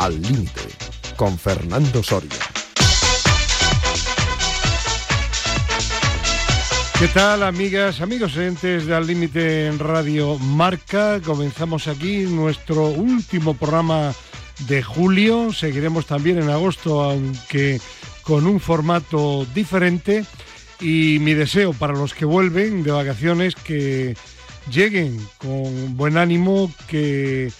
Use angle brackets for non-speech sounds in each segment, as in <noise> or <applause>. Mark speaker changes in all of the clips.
Speaker 1: Al Límite, con Fernando Soria.
Speaker 2: ¿Qué tal, amigas, amigos oyentes de Al Límite en Radio Marca? Comenzamos aquí nuestro último programa de julio. Seguiremos también en agosto, aunque con un formato diferente. Y mi deseo para los que vuelven de vacaciones que lleguen con buen ánimo, que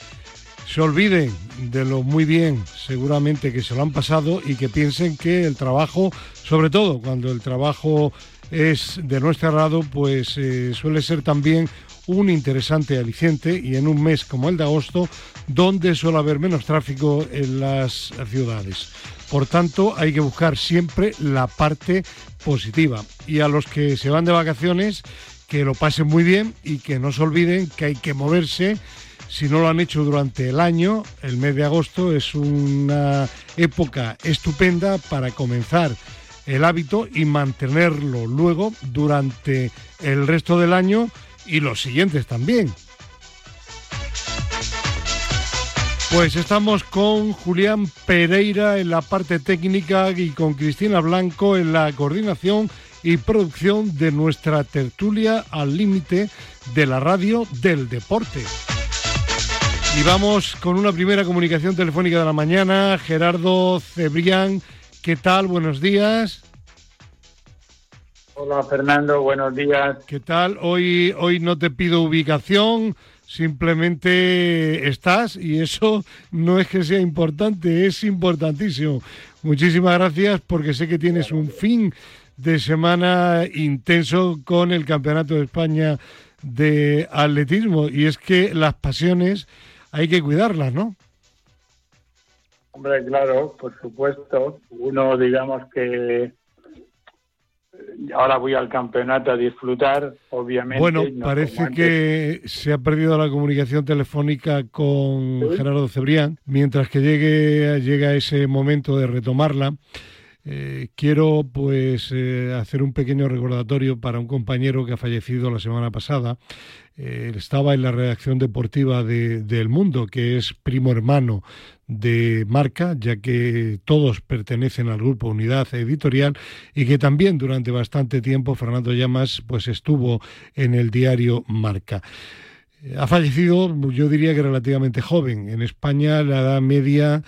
Speaker 2: se olviden de lo muy bien, seguramente que se lo han pasado y que piensen que el trabajo, sobre todo cuando el trabajo es de nuestro agrado, pues eh, suele ser también un interesante aliciente y en un mes como el de agosto, donde suele haber menos tráfico en las ciudades. Por tanto, hay que buscar siempre la parte positiva. Y a los que se van de vacaciones, que lo pasen muy bien y que no se olviden que hay que moverse si no lo han hecho durante el año, el mes de agosto es una época estupenda para comenzar el hábito y mantenerlo luego durante el resto del año y los siguientes también. Pues estamos con Julián Pereira en la parte técnica y con Cristina Blanco en la coordinación y producción de nuestra tertulia al límite de la radio del deporte. Y vamos con una primera comunicación telefónica de la mañana. Gerardo Cebrián, ¿qué tal? Buenos días.
Speaker 3: Hola Fernando, buenos días.
Speaker 2: ¿Qué tal? Hoy, hoy no te pido ubicación, simplemente estás y eso no es que sea importante, es importantísimo. Muchísimas gracias porque sé que tienes un fin de semana intenso con el Campeonato de España de Atletismo y es que las pasiones hay que cuidarlas, ¿no?
Speaker 3: Hombre, claro, por supuesto. Uno, digamos que eh, ahora voy al campeonato a disfrutar, obviamente.
Speaker 2: Bueno, parece que se ha perdido la comunicación telefónica con Gerardo Cebrián. Mientras que llegue llega ese momento de retomarla, eh, quiero pues eh, hacer un pequeño recordatorio para un compañero que ha fallecido la semana pasada. Eh, estaba en la redacción deportiva de, El Mundo, que es primo hermano de Marca, ya que todos pertenecen al grupo Unidad Editorial y que también durante bastante tiempo Fernando Llamas pues estuvo en el diario Marca. Ha fallecido, yo diría que relativamente joven. En España la edad media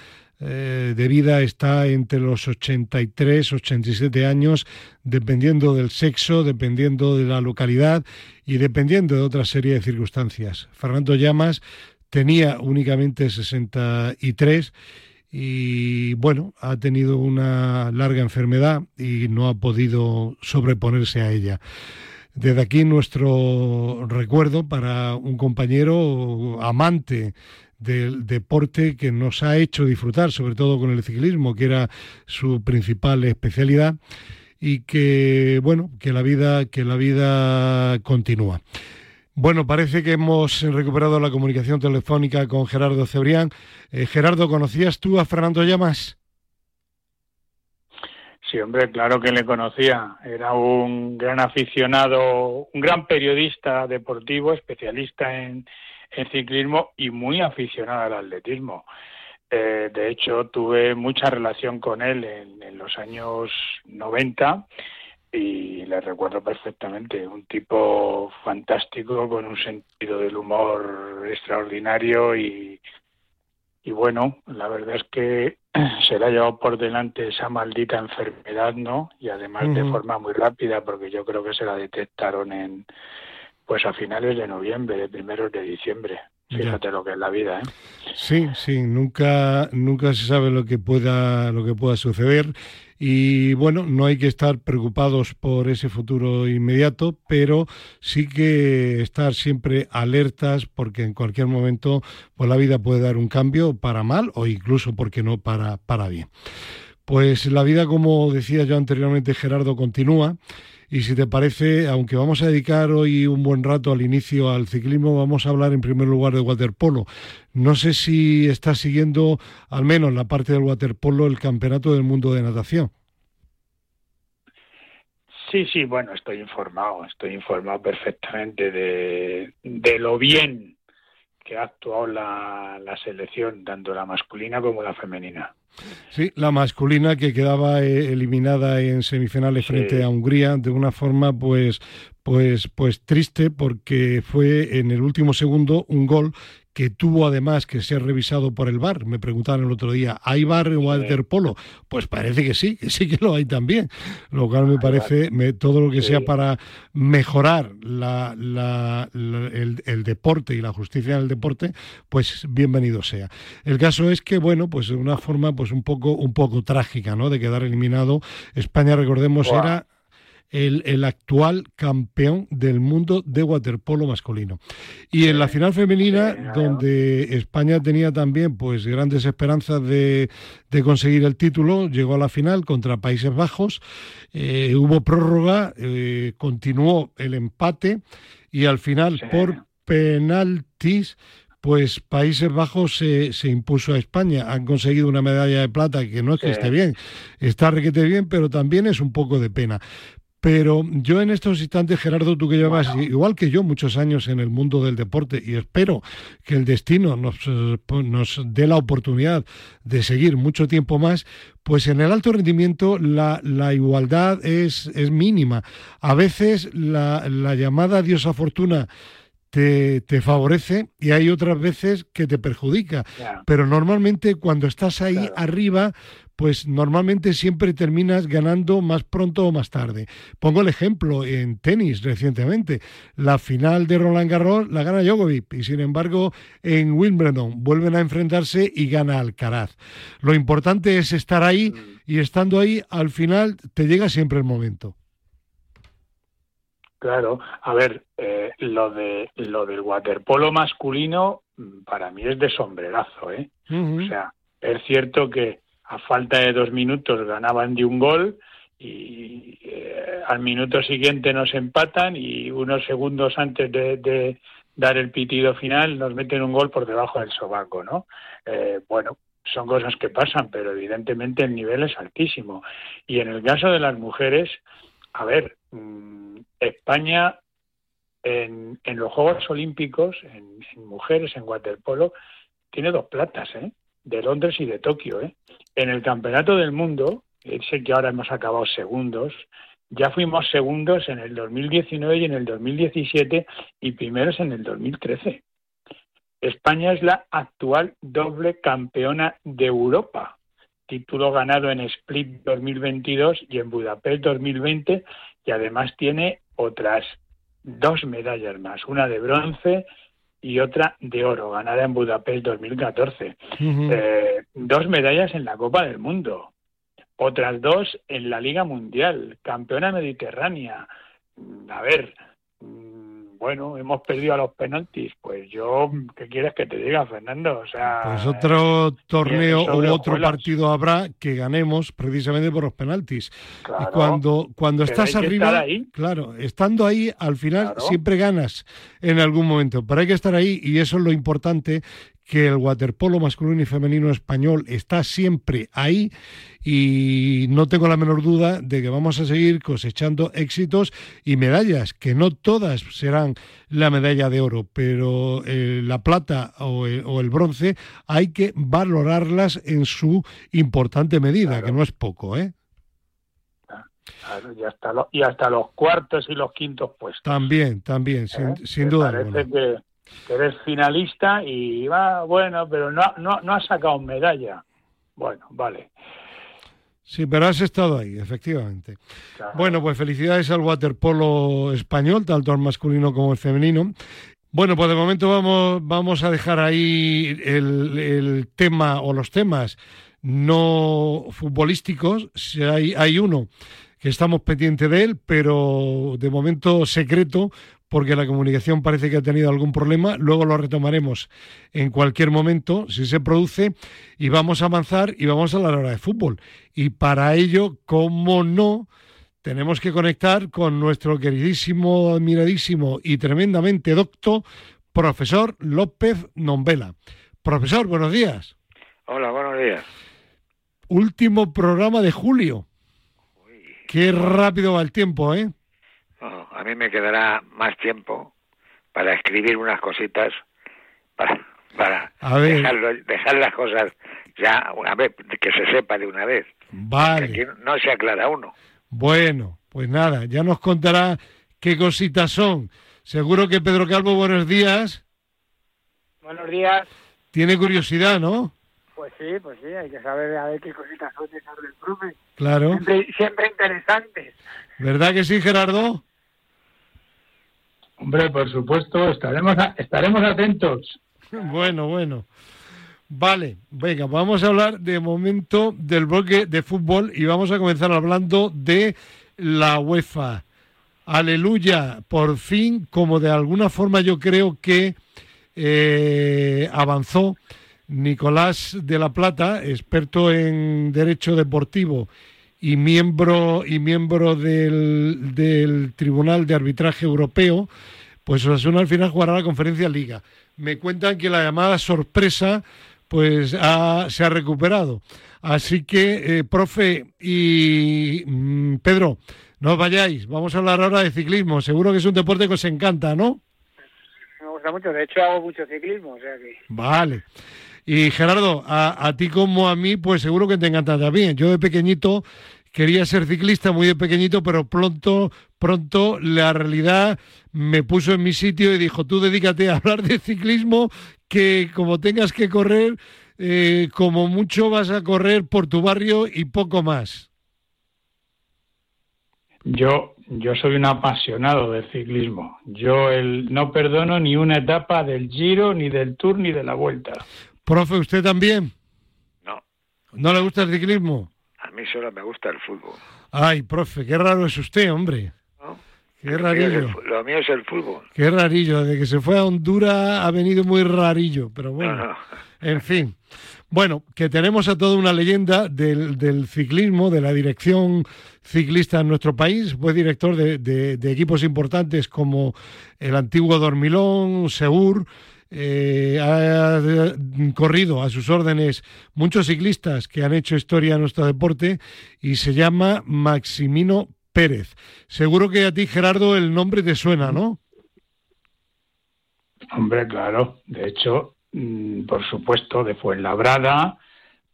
Speaker 2: eh, de vida está entre los 83, 87 años, dependiendo del sexo, dependiendo de la localidad y dependiendo de otra serie de circunstancias. Fernando Llamas tenía únicamente 63 y bueno, ha tenido una larga enfermedad y no ha podido sobreponerse a ella. Desde aquí nuestro recuerdo para un compañero amante del deporte que nos ha hecho disfrutar, sobre todo con el ciclismo, que era su principal especialidad, y que bueno, que la vida, que la vida continúa. Bueno, parece que hemos recuperado la comunicación telefónica con Gerardo Cebrián. Eh, Gerardo, ¿conocías tú a Fernando Llamas?
Speaker 3: Sí, hombre, claro que le conocía. Era un gran aficionado, un gran periodista deportivo, especialista en, en ciclismo y muy aficionado al atletismo. Eh, de hecho, tuve mucha relación con él en, en, los años 90 y le recuerdo perfectamente. Un tipo fantástico, con un sentido del humor extraordinario y, y bueno, la verdad es que <clears throat> se le ha llevado por delante esa maldita enfermedad, ¿no? Y además de forma muy rápida, porque yo creo que se la detectaron en pues a finales de noviembre, primeros de diciembre. Fíjate lo que es la vida, ¿eh?
Speaker 2: Sí, sí, nunca, nunca se sabe lo que pueda, lo que pueda suceder. Y bueno, no hay que estar preocupados por ese futuro inmediato, pero sí que estar siempre alertas porque en cualquier momento pues la vida puede dar un cambio para mal o incluso, porque no, para, para bien. Pues la vida, como decía yo anteriormente, Gerardo, continúa y si te parece, aunque vamos a dedicar hoy un buen rato al inicio al ciclismo, vamos a hablar en primer lugar de waterpolo. No sé si estás siguiendo, al menos la parte del waterpolo, el campeonato del mundo de natación.
Speaker 3: Sí, sí, bueno, estoy informado, estoy informado perfectamente de, de lo bien que ha actuado la, selección, tanto la masculina como la femenina.
Speaker 2: Sí, la masculina que quedaba eh, eliminada en semifinales frente a Hungría de una forma pues pues pues triste porque fue en el último segundo un gol que tuvo además que ser revisado por el VAR. Me preguntaban el otro día, ¿hay VAR en waterpolo? Pues parece que sí, que <laughs> sí que lo hay también. Lo cual me parece todo lo que sea para mejorar la, el, el, deporte y la justicia en el deporte, pues bienvenido sea. El caso es que, bueno, pues de una forma pues un poco, un poco trágica, ¿no? De quedar eliminado. España, recordemos, era el, actual campeón del mundo de waterpolo masculino. Y en la final femenina, donde España tenía también pues grandes esperanzas de, conseguir el título, llegó a la final contra Países Bajos, eh, hubo prórroga, eh, continuó el empate y al final por penaltis pues Países Bajos se, se, impuso a España. Han conseguido una medalla de plata que no es que esté bien, está requete bien, pero también es un poco de pena. Pero yo en estos instantes, Gerardo, tú que llevas igual que yo muchos años en el mundo del deporte y espero que el destino nos, nos dé la oportunidad de seguir mucho tiempo más, pues en el alto rendimiento la, la igualdad es, es, mínima. A veces la, la llamada diosa fortuna te, te, favorece y hay otras veces que te perjudica. Pero normalmente cuando estás ahí arriba, pues normalmente siempre terminas ganando más pronto o más tarde. Pongo el ejemplo en tenis recientemente. La final de Roland Garros la gana Djokovic y sin embargo en Wimbledon vuelven a enfrentarse y gana Alcaraz. Lo importante es estar ahí y estando ahí al final te llega siempre el momento.
Speaker 3: Claro, a ver, eh, lo de lo del waterpolo masculino mm, para mí es de sombrerazo, ¿eh? O sea, es cierto que a falta de dos minutos ganaban de un gol y eh, al minuto siguiente nos empatan y unos segundos antes de, dar el pitido final nos meten un gol por debajo del sobaco, ¿no? Eh, bueno, son cosas que pasan, pero evidentemente el nivel es altísimo. Y en el caso de las mujeres, a ver, mm, España en, en, los Juegos Olímpicos, en, en mujeres, en waterpolo, tiene dos platas, ¿eh? De Londres y de Tokio. ¿eh? En el Campeonato del Mundo, sé que ahora hemos acabado segundos, ya fuimos segundos en el 2019 y en el 2017 y primeros en el 2013. España es la actual doble campeona de Europa, título ganado en Split 2022 y en Budapest 2020 y además tiene otras dos medallas más, una de bronce y otra de oro, ganada en Budapest 2014. Eh, dos medallas en la Copa del Mundo, otras dos en la Liga Mundial, campeona mediterránea. A ver, bueno, hemos perdido a los penaltis. Pues yo, ¿qué quieres que te diga, Fernando? O sea,
Speaker 2: pues otro torneo o otro partido habrá que ganemos precisamente por los penaltis. y cuando, cuando estás arriba, claro, estando ahí, al final siempre ganas en algún momento. Pero hay que estar ahí y eso es lo importante que el waterpolo masculino y femenino español está siempre ahí y no tengo la menor duda de que vamos a seguir cosechando éxitos y medallas, que no todas serán la medalla de oro, pero eh, la plata o el, bronce hay que valorarlas en su importante medida, que no es poco, ¿eh?
Speaker 3: y, hasta y hasta los cuartos y los quintos puestos.
Speaker 2: También, también, sin, ¿Eh? sin duda.
Speaker 3: Parece que que eres finalista y va, bueno, pero no, no, no has sacado medalla. Bueno, vale.
Speaker 2: Sí, pero has estado ahí, efectivamente. Bueno, pues felicidades al waterpolo español, tanto al masculino como el femenino. Bueno, pues de momento vamos, vamos a dejar ahí el, el tema o los temas no futbolísticos. Hay, hay uno que estamos pendientes de él, pero de momento secreto, porque la comunicación parece que ha tenido algún problema. Luego lo retomaremos en cualquier momento, si se produce, y vamos a avanzar y vamos a la hora de fútbol. Y para ello, como no, tenemos que conectar con nuestro queridísimo, admiradísimo y tremendamente docto, profesor López Nombela. Profesor, buenos días.
Speaker 4: Hola, buenos días.
Speaker 2: Último programa de julio. Qué rápido va el tiempo, ¿eh?
Speaker 4: A mí me quedará más tiempo para escribir unas cositas para, para dejar las cosas ya una vez, que se sepa de una vez.
Speaker 2: Vale.
Speaker 4: Aquí no se aclara uno.
Speaker 2: Bueno, pues nada, ya nos contará qué cositas son. Seguro que Pedro Calvo, buenos días.
Speaker 5: Buenos días.
Speaker 2: Tiene curiosidad, ¿no?
Speaker 5: Pues sí, pues sí, hay que saber a ver qué cositas son profe.
Speaker 2: Claro.
Speaker 5: Siempre, interesantes.
Speaker 2: ¿Verdad que sí, Gerardo?
Speaker 6: Hombre, por supuesto, estaremos, estaremos atentos. <laughs>
Speaker 2: Bueno, bueno. Vale, venga, vamos a hablar de momento del bloque de fútbol y vamos a comenzar hablando de la UEFA. Aleluya, por fin, como de alguna forma yo creo que eh, avanzó Nicolás de la Plata, experto en derecho deportivo y miembro y miembro del, del Tribunal de Arbitraje Europeo, pues Osasuna al final jugará la conferencia Liga. Me cuentan que la llamada sorpresa pues se ha recuperado. Así que, eh, profe y mm, Pedro, no os vayáis, vamos a hablar ahora de ciclismo. Seguro que es un deporte que os encanta, ¿no?
Speaker 5: Me gusta mucho, de hecho hago mucho ciclismo, o sea que...
Speaker 2: Vale. Y Gerardo, a, a ti como a mí, pues seguro que te encanta también. Yo de pequeñito quería ser ciclista muy de pequeñito, pero pronto, pronto la realidad me puso en mi sitio y dijo, tú dedícate a hablar de ciclismo, que como tengas que correr, eh, como mucho vas a correr por tu barrio y poco más.
Speaker 6: Yo, yo soy un apasionado del ciclismo. Yo el, no perdono ni una etapa del Giro, ni del Tour, ni de la Vuelta.
Speaker 2: Profe, ¿usted también?
Speaker 4: No.
Speaker 2: ¿No le gusta el ciclismo?
Speaker 4: A mí solo me gusta el fútbol.
Speaker 2: Ay, profe, qué raro es usted, hombre. Qué rarillo.
Speaker 4: lo mío es el fútbol.
Speaker 2: Qué rarillo. Desde que se fue a Honduras ha venido muy rarillo, pero bueno. En fin. Bueno, que tenemos a toda una leyenda del, ciclismo, de la dirección ciclista en nuestro país. Fue director de, de equipos importantes como el antiguo Dormilón, Segur, eh, ha corrido a sus órdenes muchos ciclistas que han hecho historia en nuestro deporte y se llama Maximino Pérez. Seguro que a ti, Gerardo, el nombre te suena, ¿no?
Speaker 6: Hombre, claro. De hecho, mm, por supuesto, de Fuenlabrada,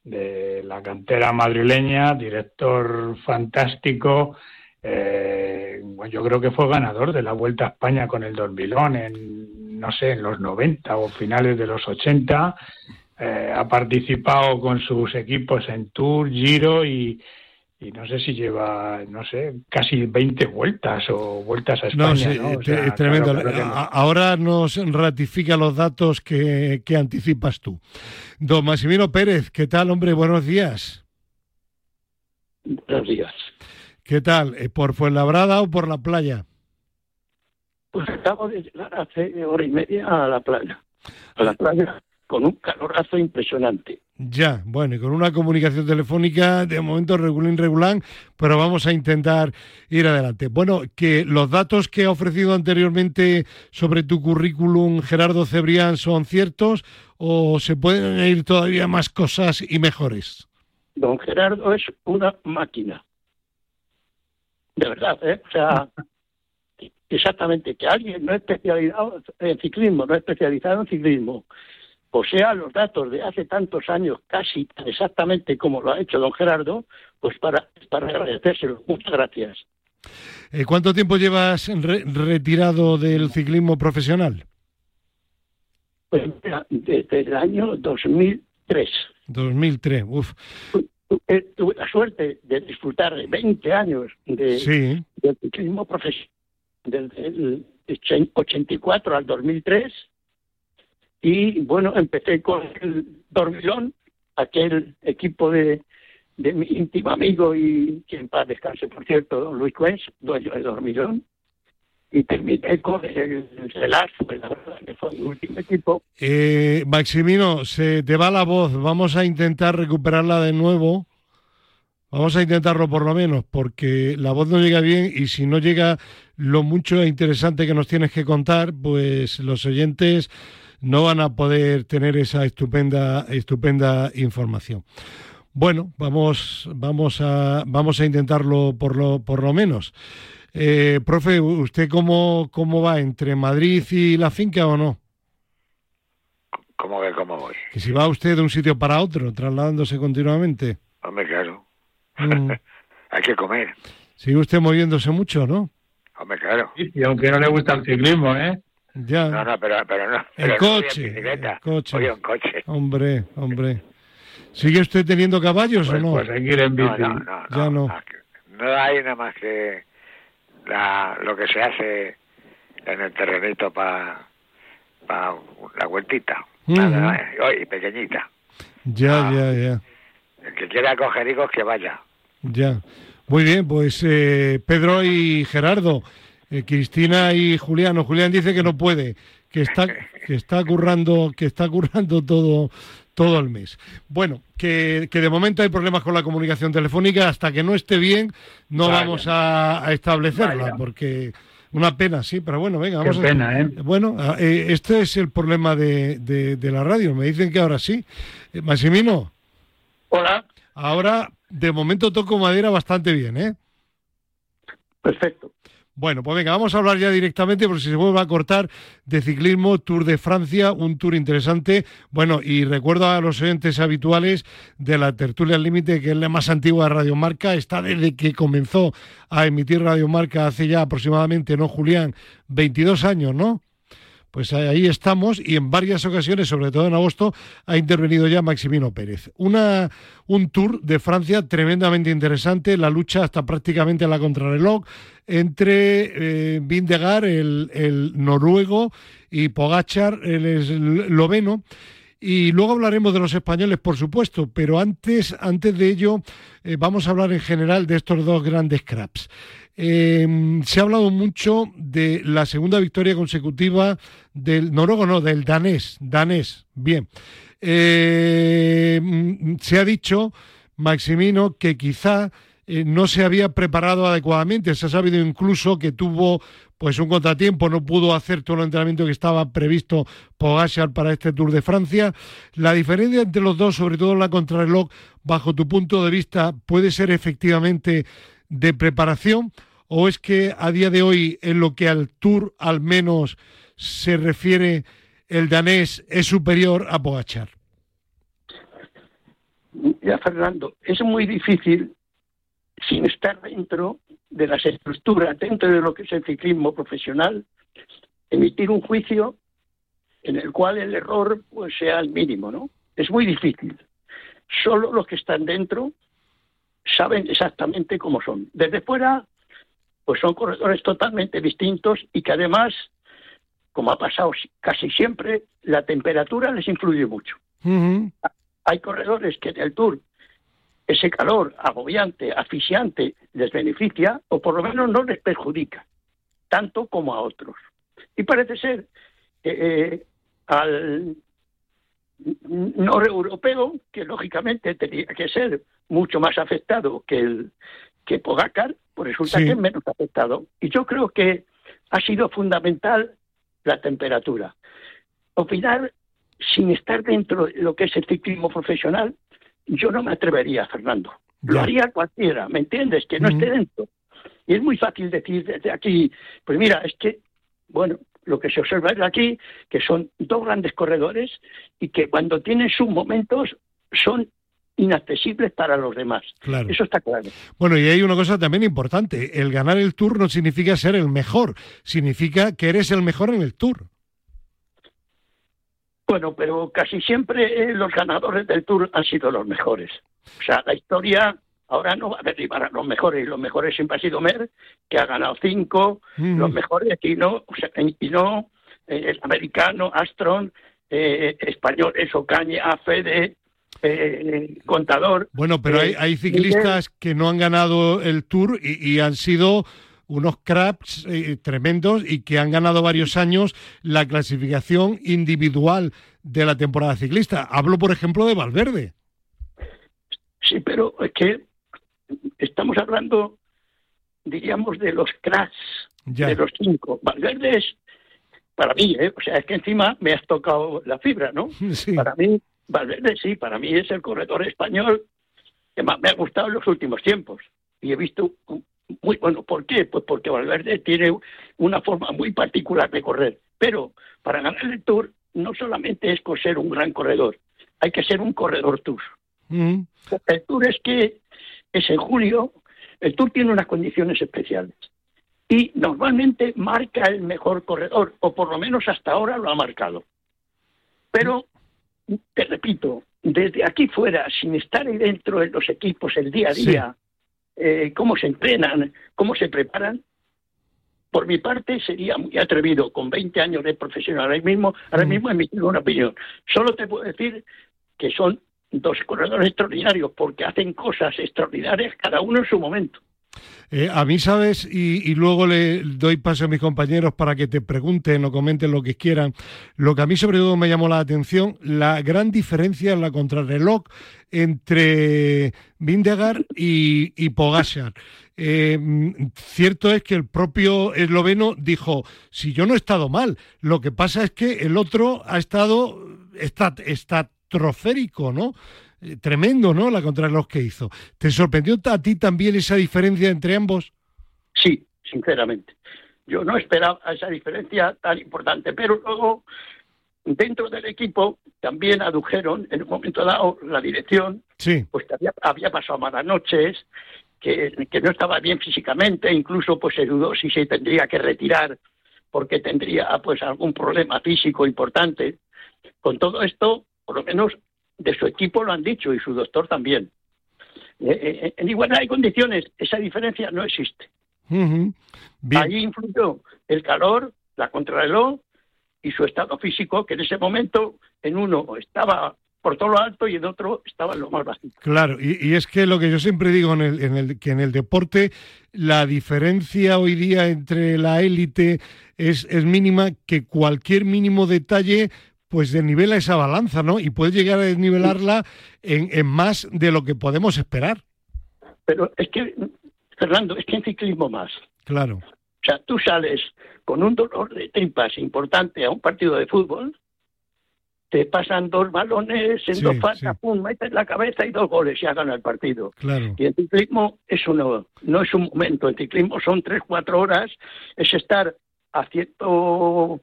Speaker 6: de la cantera madrileña, director fantástico. Eh, yo creo que fue ganador de la Vuelta a España con el Dormilón en no sé, en los 90 o finales de los 80. Eh, ha participado con sus equipos en Tour, Giro y, no sé si lleva, no sé, casi 20 vueltas o vueltas a España. No,
Speaker 2: tremendo. Ahora nos ratifica los datos que, que, anticipas tú. Don Maximino Pérez, ¿qué tal, hombre? Buenos días.
Speaker 7: Buenos días.
Speaker 2: ¿Qué tal? Eh, ¿Por Fuenlabrada o por la playa?
Speaker 7: Pues acabo de llegar hace hora y media a la playa. A la playa con un calorazo impresionante.
Speaker 2: Ya, bueno, y con una comunicación telefónica de momento regular, regular, pero vamos a intentar ir adelante. Bueno, que los datos que ha ofrecido anteriormente sobre tu currículum, Gerardo Cebrián, son ciertos o se pueden ir todavía más cosas y mejores.
Speaker 7: Don Gerardo es una máquina. De verdad, ¿eh? O sea, exactamente que alguien no especializado en ciclismo, no especializado en ciclismo, posea los datos de hace tantos años, casi exactamente como lo ha hecho don Gerardo, pues para, para agradecérselo. Muchas gracias.
Speaker 2: Eh, ¿Cuánto tiempo llevas retirado del ciclismo profesional?
Speaker 7: Pues desde el año 2003.
Speaker 2: 2003, uff.
Speaker 7: Tuve la suerte de disfrutar de 20 años de, de ciclismo profesional desde el 84 al 2003 y bueno, empecé con el Dormilón, aquel equipo de, de mi íntimo amigo y quien paz descanse, por cierto, Luis Cuens, dueño del Dormilón, y terminé con el Relazo, que fue mi último equipo.
Speaker 2: Eh, Maximino, se te va la voz, vamos a intentar recuperarla de nuevo. Vamos a intentarlo por lo menos, porque la voz no llega bien y si no llega lo mucho e interesante que nos tienes que contar, pues los oyentes no van a poder tener esa estupenda, estupenda información. Bueno, vamos, vamos a, vamos a intentarlo por lo, por lo menos. Eh, profe, ¿usted cómo, cómo va? ¿Entre Madrid y la finca o no?
Speaker 4: ¿Cómo que cómo voy?
Speaker 2: Que si va usted de un sitio para otro, trasladándose continuamente.
Speaker 4: Hombre, claro. Mm. <laughs> Hay que comer.
Speaker 2: Sigue usted moviéndose mucho, ¿no?
Speaker 4: Hombre, claro.
Speaker 6: Y aunque no le gusta el ciclismo, ¿eh?
Speaker 2: Ya.
Speaker 4: No, no, pero, pero no.
Speaker 2: El coche. el coche.
Speaker 4: Oye, un coche.
Speaker 2: Hombre, hombre. ¿Sigue usted teniendo caballos
Speaker 6: pues,
Speaker 2: o no?
Speaker 6: Pues hay que ir en bici.
Speaker 4: No, no, no,
Speaker 2: ya no.
Speaker 4: No hay nada más que la, lo que se hace en el terrenito para pa la vueltita. Nada, y pequeñita.
Speaker 2: Ya, ah. ya, ya.
Speaker 4: El que quiera coger higos, que vaya.
Speaker 2: Ya. Muy bien, pues eh, Pedro y Gerardo, eh, Cristina y Julián. Julián dice que no puede, que está, que está currando, que está currando todo, todo el mes. Bueno, que, de momento hay problemas con la comunicación telefónica. Hasta que no esté bien, no vamos a, establecerla, porque una pena, sí, pero bueno, venga, vamos
Speaker 6: Qué pena, ¿eh?
Speaker 2: Bueno, eh, este es el problema de, de, la radio. Me dicen que ahora sí. Eh, Maximino.
Speaker 7: Hola.
Speaker 2: Ahora, de momento toco madera bastante bien, ¿eh?
Speaker 7: Perfecto.
Speaker 2: Bueno, pues venga, vamos a hablar ya directamente, porque si se vuelve a cortar, de ciclismo, Tour de Francia, un tour interesante. Bueno, y recuerdo a los oyentes habituales de la Tertulia al Límite, que es la más antigua de Radio Marca, está desde que comenzó a emitir Radio Marca hace ya aproximadamente, ¿no, Julián? 22 años, ¿no? Pues ahí estamos y en varias ocasiones, sobre todo en agosto, ha intervenido ya Maximino Pérez. Una, un tour de Francia tremendamente interesante, la lucha hasta prácticamente la contrarreloj entre eh, Vindegar, el, noruego, y Pogachar, el esloveno. Y luego hablaremos de los españoles, por supuesto, pero antes, antes de ello eh, vamos a hablar en general de estos dos grandes craps. Em, se ha hablado mucho de la segunda victoria consecutiva del noruego, no, del danés, danés, bien. Em, se ha dicho, Maximino, que quizá eh, no se había preparado adecuadamente. Se ha sabido incluso que tuvo pues un contratiempo, no pudo hacer todo el entrenamiento que estaba previsto Pogachar para este Tour de Francia. La diferencia entre los dos, sobre todo en la contrarreloj, bajo tu punto de vista, puede ser efectivamente de preparación o es que a día de hoy, en lo que al Tour al menos se refiere, el danés es superior a Pogachar?
Speaker 7: Ya, Fernando, es muy difícil, sin estar dentro de las estructuras, dentro de lo que es el ciclismo profesional, emitir un juicio en el cual el error pues, sea el mínimo, ¿no? Es muy difícil. Solo los que están dentro saben exactamente cómo son. Desde fuera pues son corredores totalmente distintos y que además, como ha pasado casi siempre, la temperatura les influye mucho. Hay corredores que en el Tour ese calor agobiante, asfixiante, les beneficia o por lo menos no les perjudica, tanto como a otros. Y parece ser que eh, al europeo que lógicamente tenía que ser mucho más afectado que el que Pogacar, pues resulta que es menos afectado. Y yo creo que ha sido fundamental la temperatura. Opinar sin estar dentro de lo que es el ciclismo profesional, yo no me atrevería, Fernando. Lo haría cualquiera, ¿me entiendes? Que no esté dentro. Y es muy fácil decir desde aquí, pues mira, es que, bueno, lo que se observa es aquí, que son dos grandes corredores y que cuando tienen sus momentos son inaccesibles para los demás. Eso está claro.
Speaker 2: Bueno, y hay una cosa también importante. El ganar el Tour no significa ser el mejor, significa que eres el mejor en el Tour.
Speaker 7: Bueno, pero casi siempre eh, los ganadores del Tour han sido los mejores. O sea, la historia ahora no va a derribar a los mejores. Los mejores siempre ha sido Mer, que ha ganado cinco. Mm. Los mejores y no, o sea, y no eh, el americano, Astron, eh, español, Ocaña, Fede, eh, contador.
Speaker 2: Bueno, pero hay, eh, ciclistas que no han ganado el Tour y, han sido unos craps eh, tremendos y que han ganado varios años la clasificación individual de la temporada ciclista. Hablo, por ejemplo, de Valverde.
Speaker 7: Sí, pero es que estamos hablando, diríamos, de los cracks, de los cinco. Valverde es, para mí, o sea, es que encima me has tocado la fibra, ¿no? <laughs> Para mí, Valverde sí, para mí es el corredor español que más me ha gustado en los últimos tiempos. Y he visto muy bueno, ¿por qué? Pues porque Valverde tiene una forma muy particular de correr. Pero para ganar el Tour no solamente es ser un gran corredor, hay que ser un corredor tour. Mm. El tour es que es en julio, el tour tiene unas condiciones especiales y normalmente marca el mejor corredor, o por lo menos hasta ahora lo ha marcado. Pero, te repito, desde aquí fuera, sin estar ahí dentro de los equipos el día a día, eh, cómo se entrenan, cómo se preparan, por mi parte sería muy atrevido, con 20 años de profesional ahora mismo, ahora mm. mismo emitir una opinión. Solo te puedo decir que son dos corredores extraordinarios porque hacen cosas extraordinarias cada uno en su momento.
Speaker 2: Eh, a mí, ¿sabes? Y, luego le doy paso a mis compañeros para que te pregunten o comenten lo que quieran. Lo que a mí sobre todo me llamó la atención, la gran diferencia en la contrarreloj entre Vindegar y, y. Eh, cierto es que el propio esloveno dijo, si yo no he estado mal, lo que pasa es que el otro ha estado estratroférico, ¿no? Eh, tremendo, ¿no? La contrarreloj que hizo. ¿Te sorprendió a ti también esa diferencia entre ambos?
Speaker 7: Sí, sinceramente. Yo no esperaba esa diferencia tan importante, pero luego dentro del equipo también adujeron en un momento dado la dirección, sí. pues que había, pasado malas noches, que, que, no estaba bien físicamente, incluso pues se dudó si se tendría que retirar porque tendría pues algún problema físico importante. Con todo esto, por lo menos de su equipo lo han dicho y su doctor también. Eh, eh, en igualdad de condiciones, esa diferencia no existe. Ahí influyó el calor, la contrarreloj y su estado físico, que en ese momento en uno estaba por todo lo alto y en otro estaba en lo más bajo.
Speaker 2: Claro, y, es que lo que yo siempre digo en el, en el, que en el deporte la diferencia hoy día entre la élite es, es mínima, que cualquier mínimo detalle pues desnivela esa balanza, ¿no? Y puede llegar a desnivelarla en, en más de lo que podemos esperar.
Speaker 7: Pero es que, Fernando, es que en ciclismo más.
Speaker 2: Claro.
Speaker 7: O sea, tú sales con un dolor de tripas importante a un partido de fútbol, te pasan dos balones en dos patas, pum, metes la cabeza y dos goles y hagan el partido.
Speaker 2: Claro.
Speaker 7: Y en ciclismo eso no, no es un momento. En ciclismo son tres, cuatro horas, es estar haciendo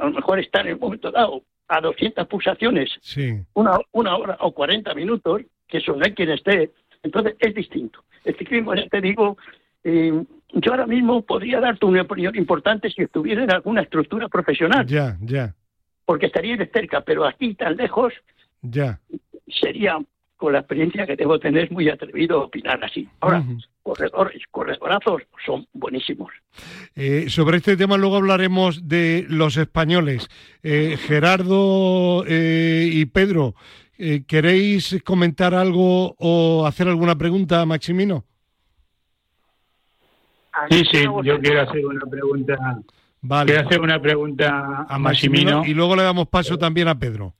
Speaker 7: a lo mejor estar en el momento dado a 200 pulsaciones, una, una hora o 40 minutos, que eso no hay quien esté, entonces es distinto. El ciclismo, ya te digo, eh, yo ahora mismo podría darte una opinión importante si estuviera en alguna estructura profesional.
Speaker 2: Ya, ya.
Speaker 7: Porque estaría de cerca, pero aquí tan lejos,
Speaker 2: ya.
Speaker 7: sería con la experiencia que debo tener, muy atrevido a opinar así. Ahora, corredores, corredorazos son buenísimos.
Speaker 2: Eh, sobre este tema luego hablaremos de los españoles. Eh, Gerardo eh, y Pedro, ¿queréis comentar algo o hacer alguna pregunta a Maximino?
Speaker 6: Sí, sí, yo quiero hacer una pregunta. Vale. Quiero hacer una pregunta a Maximino.
Speaker 2: Y luego le damos paso también a Pedro.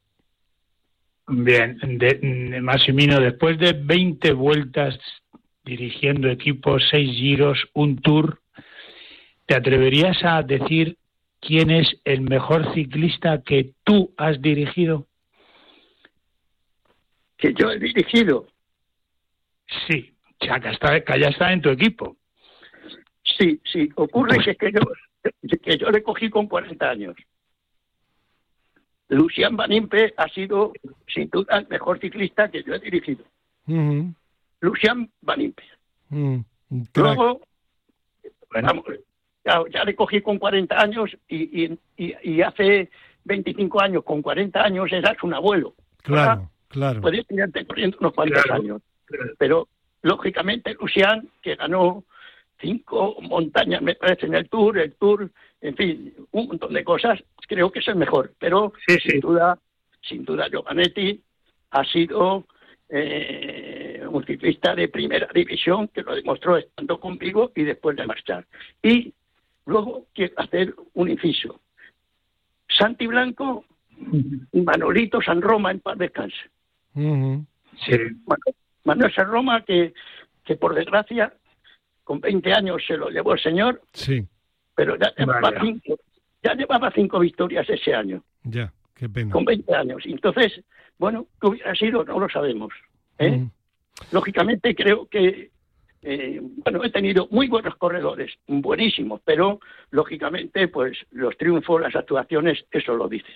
Speaker 6: Bien, de, Massimino, después de 20 vueltas dirigiendo equipos, seis giros, un tour, ¿te atreverías a decir quién es el mejor ciclista que tú has dirigido?
Speaker 7: Que yo he dirigido.
Speaker 6: Sí, ya que, está, que ya está en tu equipo.
Speaker 7: Sí, sí, ocurre pues que, yo, que yo le cogí con 40 años. Lucian Van Impe ha sido, sin duda, el mejor ciclista que yo he dirigido. Lucian Van Impe. Luego, ya, le cogí con 40 años y, y, hace 25 años, con 40 años, eras un abuelo.
Speaker 2: Claro, claro.
Speaker 7: Puedes tirarte corriendo unos cuantos años. Pero, lógicamente, Lucian, que ganó cinco montañas, me parece, en el Tour, el Tour, en fin, un montón de cosas, creo que es el mejor. Pero sin duda, sin duda, Giovanetti ha sido eh, un ciclista de primera división que lo demostró estando conmigo y después de marchar. Y luego quiero hacer un inciso. Santi Blanco y Manolito San Roma en paz descanse. Manuel San Roma que, que por desgracia con 20 años se lo llevó el señor.
Speaker 2: Sí.
Speaker 7: Pero ya llevaba, cinco, ya llevaba cinco victorias ese año.
Speaker 2: Ya, qué pena.
Speaker 7: Con 20 años. Entonces, bueno, ¿qué hubiera sido? No lo sabemos. ¿eh? Lógicamente creo que eh, bueno, he tenido muy buenos corredores, buenísimos, pero lógicamente, pues los triunfos, las actuaciones, eso lo dicen.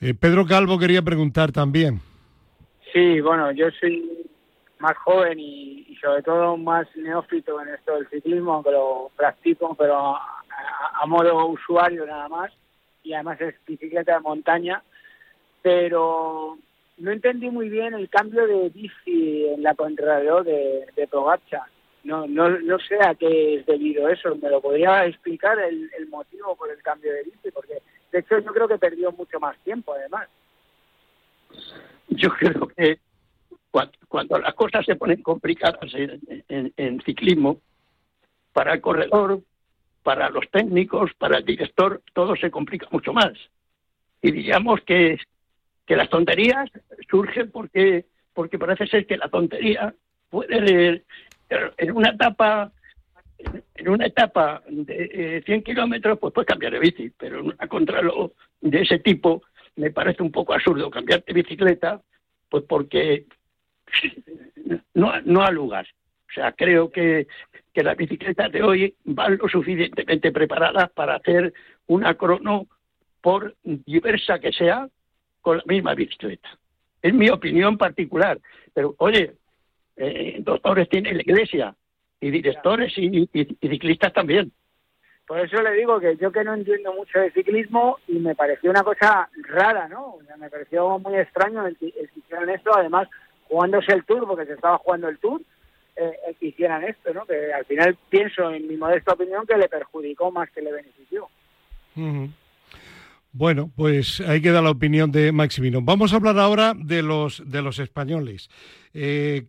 Speaker 2: Eh, Pedro Calvo quería preguntar también.
Speaker 5: Sí, bueno, yo soy más joven y, sobre todo más neófito en esto del ciclismo, aunque lo practico, pero a, modo usuario nada más, y además es bicicleta de montaña, pero no entendí muy bien el cambio de bici en la contrarreloj de, de. No, no, no sé a qué es debido eso. ¿Me lo podría explicar el, el motivo por el cambio de bici? Porque de hecho yo creo que perdió mucho más tiempo además.
Speaker 7: Yo creo que cuando, las cosas se ponen complicadas en, ciclismo, para el corredor, para los técnicos, para el director, todo se complica mucho más. Y diríamos que, las tonterías surgen porque, porque parece ser que la tontería puede, en una etapa en una etapa de 100 eh, kilómetros, pues puedes cambiar de bici, pero en una de ese tipo me parece un poco absurdo cambiar de bicicleta, pues porque no, no ha lugar. O sea, creo que, que las bicicletas de hoy van lo suficientemente preparadas para hacer una crono, por diversa que sea, con la misma bicicleta. Es mi opinión particular. Pero, oye, eh, doctores tiene la iglesia, y directores y, ciclistas también.
Speaker 5: Por eso le digo que yo que no entiendo mucho de ciclismo y me pareció una cosa rara, ¿no? me pareció muy extraño el, que hicieran esto, además jugándose el Tour, porque se estaba jugando el Tour, eh, que hicieran esto, ¿no? Que al final pienso, en mi modesta opinión, que le perjudicó más que le benefició.
Speaker 2: Bueno, pues ahí queda la opinión de Maximino. Vamos a hablar ahora de los de los españoles. Eh,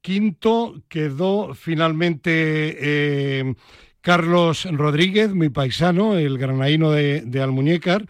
Speaker 2: Quinto quedó finalmente eh, Carlos Rodríguez, mi paisano, el granaíno de, de Almuñécar,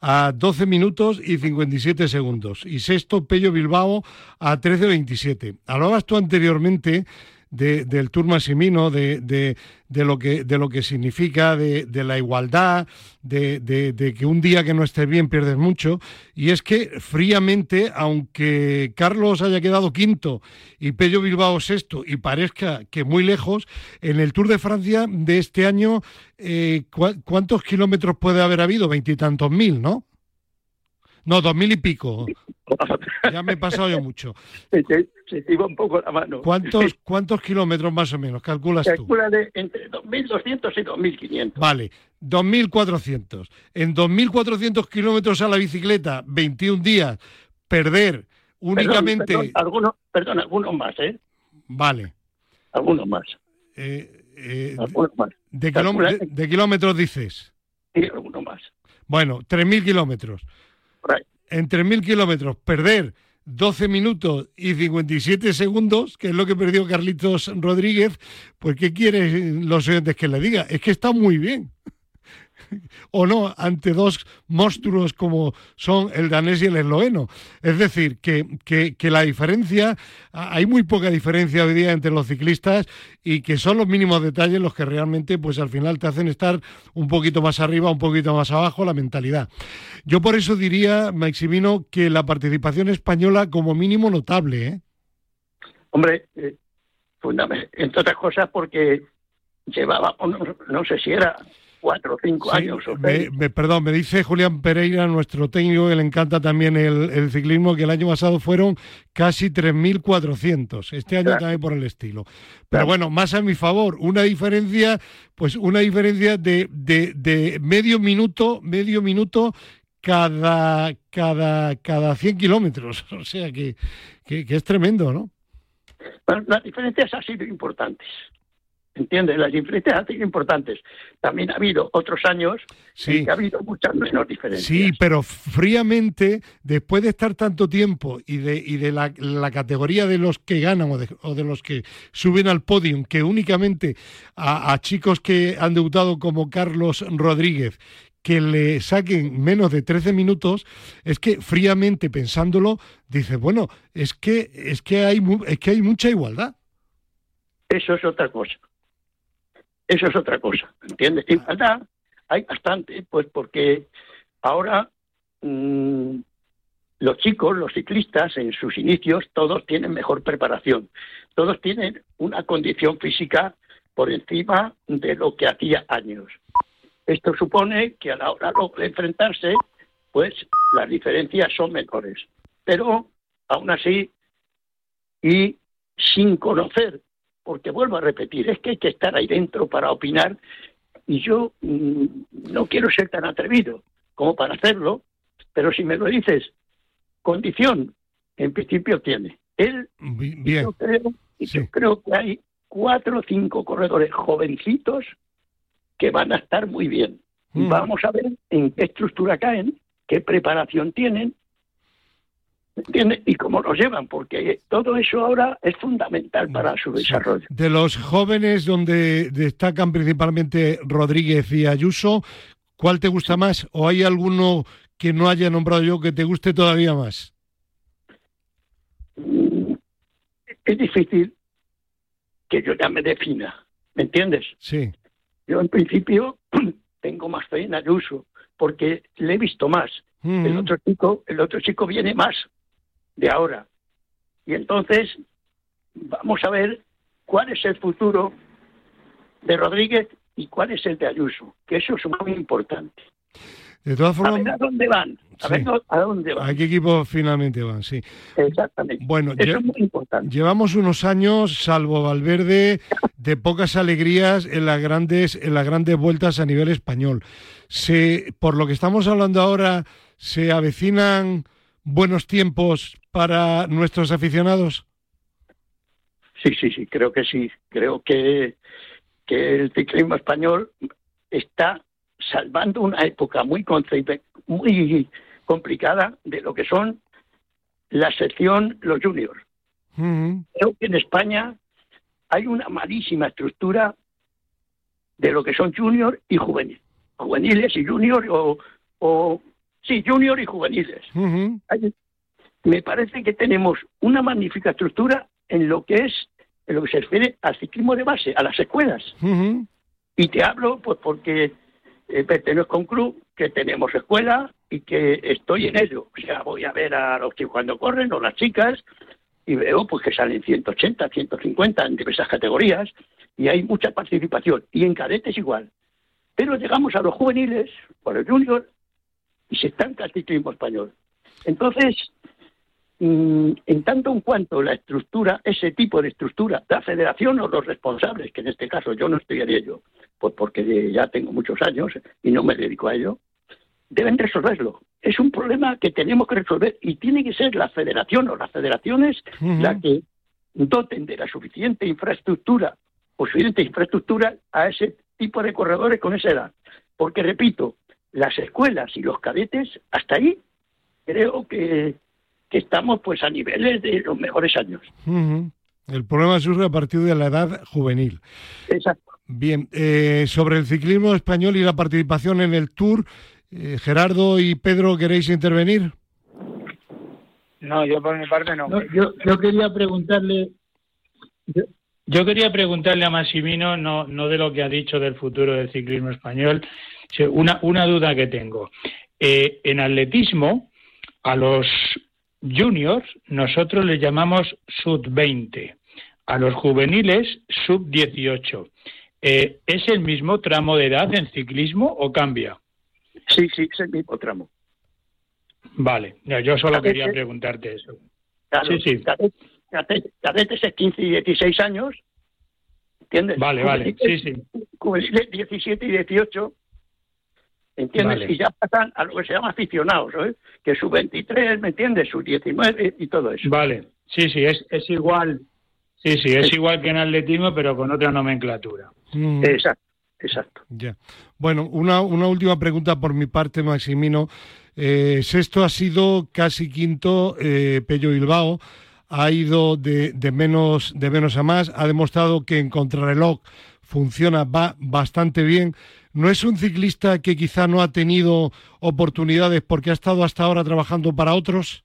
Speaker 2: a 12 minutos y 57 segundos. Y sexto, Pello Bilbao a 13.27. Hablabas tú anteriormente del Tour Massimino, de, de, lo que, de lo que significa, de, la igualdad, de, que un día que no estés bien pierdes mucho. Y es que fríamente, aunque Carlos haya quedado quinto y Pello Bilbao sexto y parezca que muy lejos, en el Tour de Francia de este año, eh, ¿cuántos kilómetros puede haber habido? Veintitantos mil, ¿no? No, dos mil y pico. <laughs> Ya me he pasado yo mucho.
Speaker 7: Se, te iba un poco la mano.
Speaker 2: ¿Cuántos, ¿Cuántos kilómetros más o menos calculas
Speaker 7: tú? Calcula de entre 2.200 y 2.500.
Speaker 2: Vale, 2.400. En 2.400 kilómetros a la bicicleta, 21 días, perder únicamente...
Speaker 7: Perdón, algunos, perdón, algunos más, ¿eh?
Speaker 2: Vale.
Speaker 7: Algunos más.
Speaker 2: Eh, eh, algunos más. De, de, kilómetros dices?
Speaker 7: Sí, algunos más.
Speaker 2: Bueno, 3.000 kilómetros en 3.000 kilómetros perder 12 minutos y 57 segundos, que es lo que perdió Carlitos Rodríguez, pues ¿qué quieren los oyentes que le diga? Es que está muy bien. <laughs> o no ante dos monstruos como son el danés y el esloveno. Es decir, que, que, la diferencia, hay muy poca diferencia hoy día entre los ciclistas y que son los mínimos detalles los que realmente pues al final te hacen estar un poquito más arriba, un poquito más abajo, la mentalidad. Yo por eso diría, Maximino, que la participación española como mínimo notable. ¿eh?
Speaker 7: Hombre, eh, entre otras cosas porque llevaba, no sé si era cuatro o cinco años.
Speaker 2: perdón, me dice Julián Pereira, nuestro técnico, que le encanta también el, ciclismo, que el año pasado fueron casi 3.400. Este año también por el estilo. Pero bueno, más a mi favor, una diferencia, pues una diferencia de, de, medio minuto, medio minuto cada, cada, cada 100 kilómetros. <laughs> O sea que, que, es tremendo, ¿no?
Speaker 7: las diferencias han sido importantes. ¿Entiendes? Las diferencias han sido importantes. También ha habido otros años en que ha habido muchas menos diferencias.
Speaker 2: Sí, pero fríamente, después de estar tanto tiempo y de, y de la, categoría de los que ganan o de, los que suben al podium, que únicamente a, chicos que han debutado como Carlos Rodríguez, que le saquen menos de 13 minutos, es que fríamente pensándolo, dice, bueno, es que, es que, hay, es que hay mucha igualdad.
Speaker 7: Eso es otra cosa. Eso es otra cosa, ¿entiendes? Igualdad hay bastante, pues porque ahora mm, los chicos, los ciclistas, en sus inicios, todos tienen mejor preparación, todos tienen una condición física por encima de lo que hacía años. Esto supone que a la hora de enfrentarse, pues las diferencias son menores. Pero, aún así, y sin conocer, porque vuelvo a repetir, es que hay que estar ahí dentro para opinar, y yo mm, no quiero ser tan atrevido como para hacerlo, pero si me lo dices condición, en principio tiene. Él, Bien. Yo, creo, yo creo que hay cuatro o cinco corredores jovencitos que van a estar muy bien. Mm. Vamos a ver en qué estructura caen, qué preparación tienen, ¿entiendes? Y cómo los llevan, porque todo eso ahora es fundamental para su desarrollo.
Speaker 2: De los jóvenes donde destacan principalmente Rodríguez y Ayuso, ¿cuál te gusta más? ¿O hay alguno que no haya nombrado yo que te guste todavía más?
Speaker 7: Es difícil que yo ya me defina, ¿me entiendes?
Speaker 2: Sí.
Speaker 7: Yo en principio <clears throat> tengo más fe en Ayuso porque le he visto más. El otro chico, el otro chico viene más de ahora. Y entonces vamos a ver cuál es el futuro de Rodríguez y cuál es el de Ayuso, que eso es muy importante.
Speaker 2: De todas formas.
Speaker 7: A, dónde van. A ver a dónde van.
Speaker 2: ¿A qué equipo finalmente van? Sí.
Speaker 7: Exactamente.
Speaker 2: Bueno, Eso es muy importante. Llevamos unos años, salvo Valverde, de pocas alegrías en las grandes, en las grandes vueltas a nivel español. Se, por lo que estamos hablando ahora, ¿se avecinan buenos tiempos para nuestros aficionados?
Speaker 7: Sí, sí, sí, creo que sí. Creo que, que el ciclismo español está salvando una época muy, muy complicada de lo que son la sección los juniors. Creo que en España hay una malísima estructura de lo que son juniors y juveniles. Juveniles y juniors o, o sí, junior y juveniles. me parece que tenemos una magnífica estructura en lo que es en lo que se refiere al ciclismo de base, a las escuelas. Y te hablo pues porque eh, pertenezco a un club que tenemos escuela y que estoy en ello. O sea, voy a ver a los chicos cuando corren o las chicas y veo pues que salen 180, 150 en diversas categorías y hay mucha participación. Y en cadetes igual. Pero llegamos a los juveniles, por el junior, y se estanca el ciclismo español. Entonces, mm, en tanto en cuanto la estructura, ese tipo de estructura, la federación o los responsables, que en este caso yo no estoy en ello, pues porque ya tengo muchos años y no me dedico a ello, deben resolverlo. Es un problema que tenemos que resolver y tiene que ser la federación o las federaciones la que doten de la suficiente infraestructura o suficiente infraestructura a ese tipo de corredores con esa edad. Porque, repito, las escuelas y los cadetes, hasta ahí creo que, estamos pues a niveles de los mejores años.
Speaker 2: El problema surge a partir de la edad juvenil.
Speaker 7: Exacto.
Speaker 2: Bien, eh, sobre el ciclismo español y la participación en el Tour, eh, Gerardo y Pedro, ¿queréis intervenir?
Speaker 5: No, yo por mi parte no.
Speaker 3: yo, quería preguntarle, yo, quería preguntarle a Massimino, no, no de lo que ha dicho del futuro del ciclismo español, una, una duda que tengo. Eh, en atletismo, a los juniors nosotros les llamamos sub-20, a los juveniles sub-18. Eh, ¿Es el mismo tramo de edad en ciclismo o cambia?
Speaker 7: Sí, sí, es el mismo tramo.
Speaker 3: Vale, yo solo quería preguntarte eso.
Speaker 7: sí, sí. Cadetes, es 15 y 16 años, ¿entiendes?
Speaker 3: Vale, vale, sí, sí.
Speaker 7: 17 y 18, ¿entiendes? Y ya pasan a lo que se llama aficionados, ¿eh? que su 23, ¿me entiendes? Su 19 y todo eso.
Speaker 3: Vale, sí, sí, es, es igual Sí, sí, es igual que en atletismo, pero con otra nomenclatura.
Speaker 7: Mm. Exacto, exacto.
Speaker 2: Ya. Bueno, una, una última pregunta por mi parte, Maximino. Eh, sexto ha sido casi quinto, eh, Pello Bilbao. Ha ido de, de, menos, de menos a más. Ha demostrado que en contrarreloj funciona, va bastante bien. ¿No es un ciclista que quizá no ha tenido oportunidades porque ha estado hasta ahora trabajando para otros?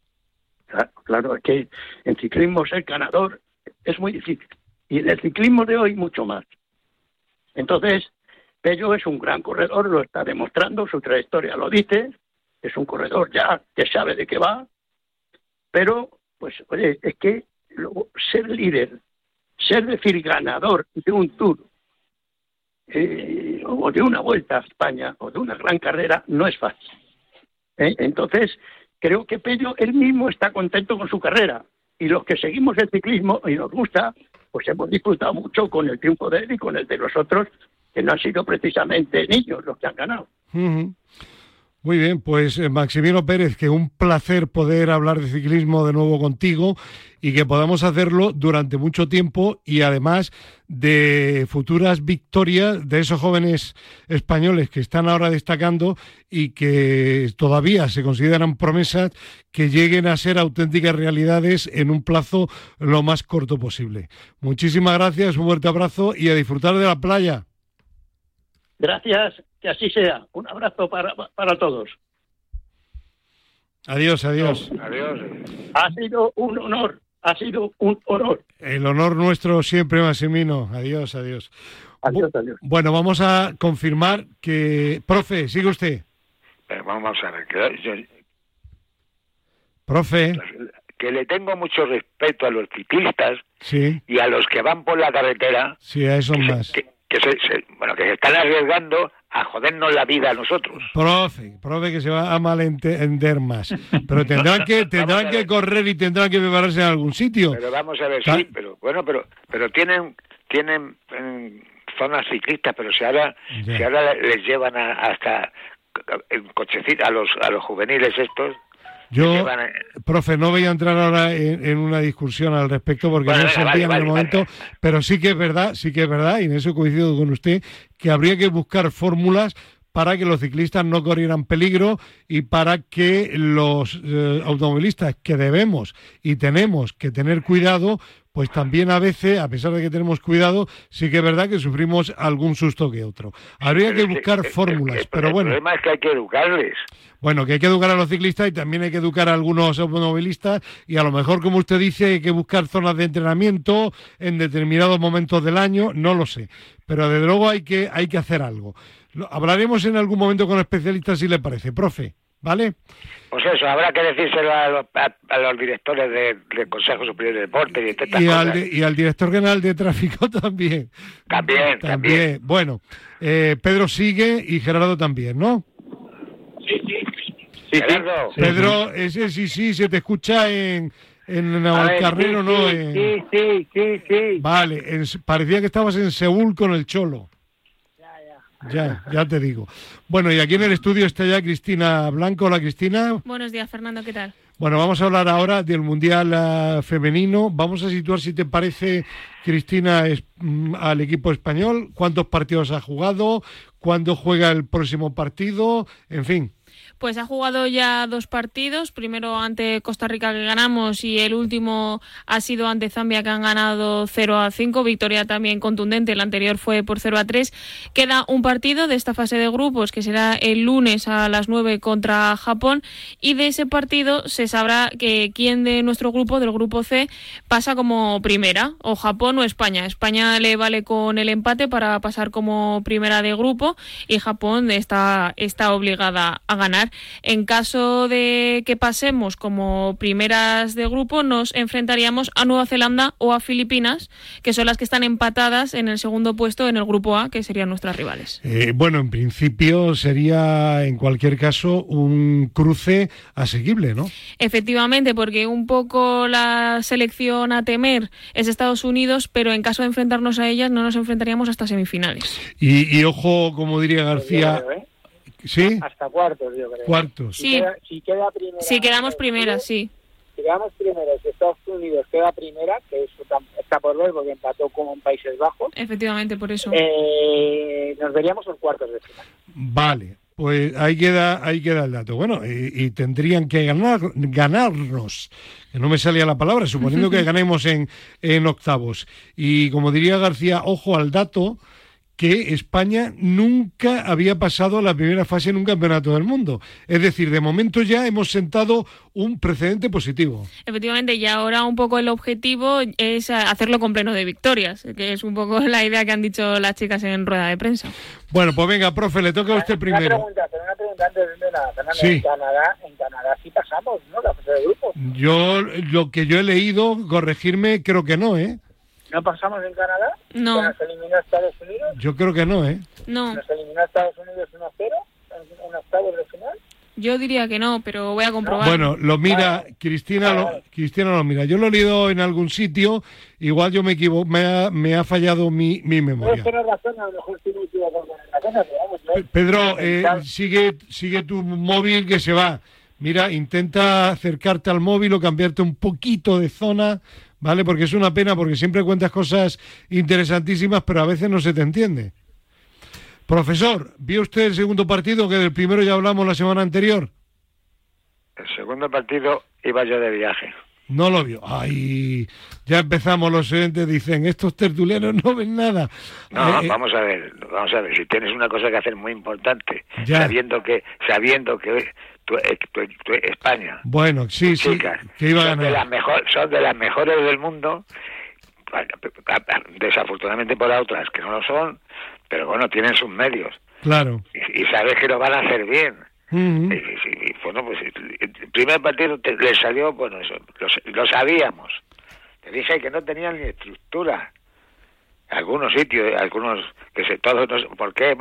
Speaker 7: Claro, claro es que en ciclismo ser ganador es muy difícil. Y en el ciclismo de hoy mucho más. Entonces, Pello es un gran corredor, lo está demostrando, su trayectoria lo dice, es un corredor ya que sabe de qué va, Pero, pues, oye, es que ser líder, ser decir ganador de un tour eh, o de una vuelta a España o de una gran carrera no es fácil. ¿eh? Entonces, creo que Pello él mismo está contento con su carrera y los que seguimos el ciclismo y nos gusta, pues hemos disfrutado mucho con el triunfo de él y con el de los otros que no han sido precisamente niños los que han ganado.
Speaker 2: Muy bien, pues eh, Maximino Pérez, que un placer poder hablar de ciclismo de nuevo contigo y que podamos hacerlo durante mucho tiempo y además de futuras victorias de esos jóvenes españoles que están ahora destacando y que todavía se consideran promesas que lleguen a ser auténticas realidades en un plazo lo más corto posible. Muchísimas gracias, un fuerte abrazo y a disfrutar de la playa.
Speaker 7: Gracias, que así sea. Un abrazo para, para todos.
Speaker 2: Adiós, adiós.
Speaker 4: Adiós.
Speaker 7: Ha sido un honor, ha sido un honor.
Speaker 2: El honor nuestro siempre, Massimino. Adiós,
Speaker 7: adiós. Adiós, adiós.
Speaker 2: Bueno, vamos a confirmar que... Profe, sigue usted.
Speaker 4: vamos a ver.
Speaker 2: Profe.
Speaker 4: Que le tengo mucho respeto a los ciclistas
Speaker 2: sí.
Speaker 4: y a los que van por la carretera.
Speaker 2: Sí, a esos más
Speaker 4: que se, bueno, que se están arriesgando a jodernos la vida a nosotros.
Speaker 2: Profe, profe que se va a malentender más. Pero tendrán que <laughs> tendrán que correr y tendrán que prepararse en algún sitio.
Speaker 4: Pero vamos a ver, sí, pero bueno, pero pero tienen tienen zonas ciclistas, pero si ahora si ahora les llevan hasta en cochecito a los a los juveniles estos
Speaker 2: yo, profe, no voy a entrar ahora en, una discusión al respecto porque no sentía en el momento, pero sí que es verdad, sí que es verdad, y en eso coincido con usted, que habría que buscar fórmulas para que los ciclistas no corrieran peligro y para que los eh, automovilistas que debemos y tenemos que tener cuidado, pues también a veces, a pesar de que tenemos cuidado, sí que es verdad que sufrimos algún susto que otro. Habría que buscar fórmulas, pero bueno.
Speaker 4: El problema es que hay que educarles.
Speaker 2: Bueno, que hay que educar a los ciclistas y también hay que educar a algunos automovilistas y a lo mejor, como usted dice, hay que buscar zonas de entrenamiento en determinados momentos del año, no lo sé. Pero desde luego hay que, hay que hacer algo. Hablaremos en algún momento con especialistas si le parece, profe. ¿Vale?
Speaker 4: Pues eso, habrá que decírselo a los, directores del Consejo Superior de Deportes
Speaker 2: y, al, y al director general de tráfico <laughs> también.
Speaker 4: También, también.
Speaker 2: Bueno, eh, Pedro sigue y Gerardo también, ¿no?
Speaker 4: Sí, sí. sí,
Speaker 2: Pedro, ese sí, sí, se te escucha en, en Navalcarnero, ¿no?
Speaker 5: Sí, sí, sí, sí.
Speaker 2: Vale, parecía que estabas en Seúl con el Cholo. Ya, ya te digo. Bueno, y aquí en el estudio está ya Cristina Blanco. Hola, Cristina.
Speaker 8: Buenos días, Fernando, ¿qué tal?
Speaker 2: Bueno, vamos a hablar ahora del Mundial eh, Femenino. Vamos a situar, si te parece, Cristina, mm, al equipo español. ¿Cuántos partidos ha jugado? ¿Cuándo juega el próximo partido? En fin.
Speaker 8: Pues ha jugado ya dos partidos, primero ante Costa Rica que ganamos y el último ha sido ante Zambia que han ganado 0 a 5, victoria también contundente, el anterior fue por 0 a 3. Queda un partido de esta fase de grupos que será el lunes a las 9 contra Japón y de ese partido se sabrá que quién de nuestro grupo, del grupo C, pasa como primera, o Japón o España. España le vale con el empate para pasar como primera de grupo y Japón está, está obligada a ganar. En caso de que pasemos como primeras de grupo, nos enfrentaríamos a Nueva Zelanda o a Filipinas, que son las que están empatadas en el segundo puesto en el grupo A, que serían nuestras rivales.
Speaker 2: Eh, bueno, en principio sería, en cualquier caso, un cruce asequible, ¿no?
Speaker 8: Efectivamente, porque un poco la selección a temer es Estados Unidos, pero en caso de enfrentarnos a ellas no nos enfrentaríamos hasta semifinales.
Speaker 2: Y, y ojo, como diría García, ¿Sí?
Speaker 5: Hasta cuartos, yo creo.
Speaker 2: Cuartos.
Speaker 8: Sí. Si, queda, primera, si quedamos primeras, sí.
Speaker 5: Si quedamos primeras, Estados Unidos queda primera, que eso está por ver porque empató con Países Bajos.
Speaker 8: Efectivamente, por eso.
Speaker 5: Eh, nos veríamos en cuartos de final.
Speaker 2: Vale. Pues ahí queda, ahí queda el dato. Bueno, y, tendrían que ganar, ganarnos, que no me salía la palabra, suponiendo que <laughs> ganemos en, en octavos. Y como diría García, ojo al dato, que España nunca había pasado a la primera fase en un campeonato del mundo. Es decir, de momento ya hemos sentado un precedente positivo.
Speaker 8: Efectivamente, y ahora un poco el objetivo es hacerlo con pleno de victorias, que es un poco la idea que han dicho las chicas en rueda de prensa.
Speaker 2: Bueno, pues venga, profe, le toca a usted primero.
Speaker 5: Una pregunta, pero una pregunta antes de la en Canadá, en Canadá sí pasamos, ¿no? La fase de grupo.
Speaker 2: Yo, lo que yo he leído, corregirme, creo que no, ¿eh?
Speaker 5: ¿No pasamos en Canadá?
Speaker 8: No.
Speaker 5: ¿Nos eliminó Estados Unidos?
Speaker 2: Yo creo que no, ¿eh?
Speaker 8: No.
Speaker 5: ¿Nos eliminó Estados Unidos 1-0 en un octavo de final?
Speaker 8: Yo diría que no, pero voy a comprobar.
Speaker 2: Bueno, lo mira, Cristina, lo, Cristina lo mira. Yo lo he leído en algún sitio, igual yo me equivoco, me ha, me ha fallado mi, mi memoria.
Speaker 5: razón, a lo mejor
Speaker 2: Pedro, eh, sigue, sigue tu móvil que se va. Mira, intenta acercarte al móvil o cambiarte un poquito de zona, ¿vale? Porque es una pena, porque siempre cuentas cosas interesantísimas, pero a veces no se te entiende. Profesor, ¿vio usted el segundo partido que del primero ya hablamos la semana anterior?
Speaker 4: El segundo partido iba yo de viaje.
Speaker 2: No lo vio. Ay, ya empezamos los oyentes dicen, estos tertulianos no ven nada.
Speaker 4: No, eh, eh, vamos a ver, vamos a ver, si tienes una cosa que hacer muy importante, sabiendo que sabiendo que tu, eh, España.
Speaker 2: Bueno, sí, sí, que iba a ganar.
Speaker 4: De las mejor, son de las mejores del mundo. Desafortunadamente por otras que no lo son, pero bueno, tienen sus medios.
Speaker 2: Claro.
Speaker 4: Y, sabes que lo van a hacer bien. y, bueno, pues el primer partido le salió, bueno, eso, lo, sabíamos. Te dije que no tenían ni estructura. Algunos sitios, algunos, que se todos, no, ¿por qué?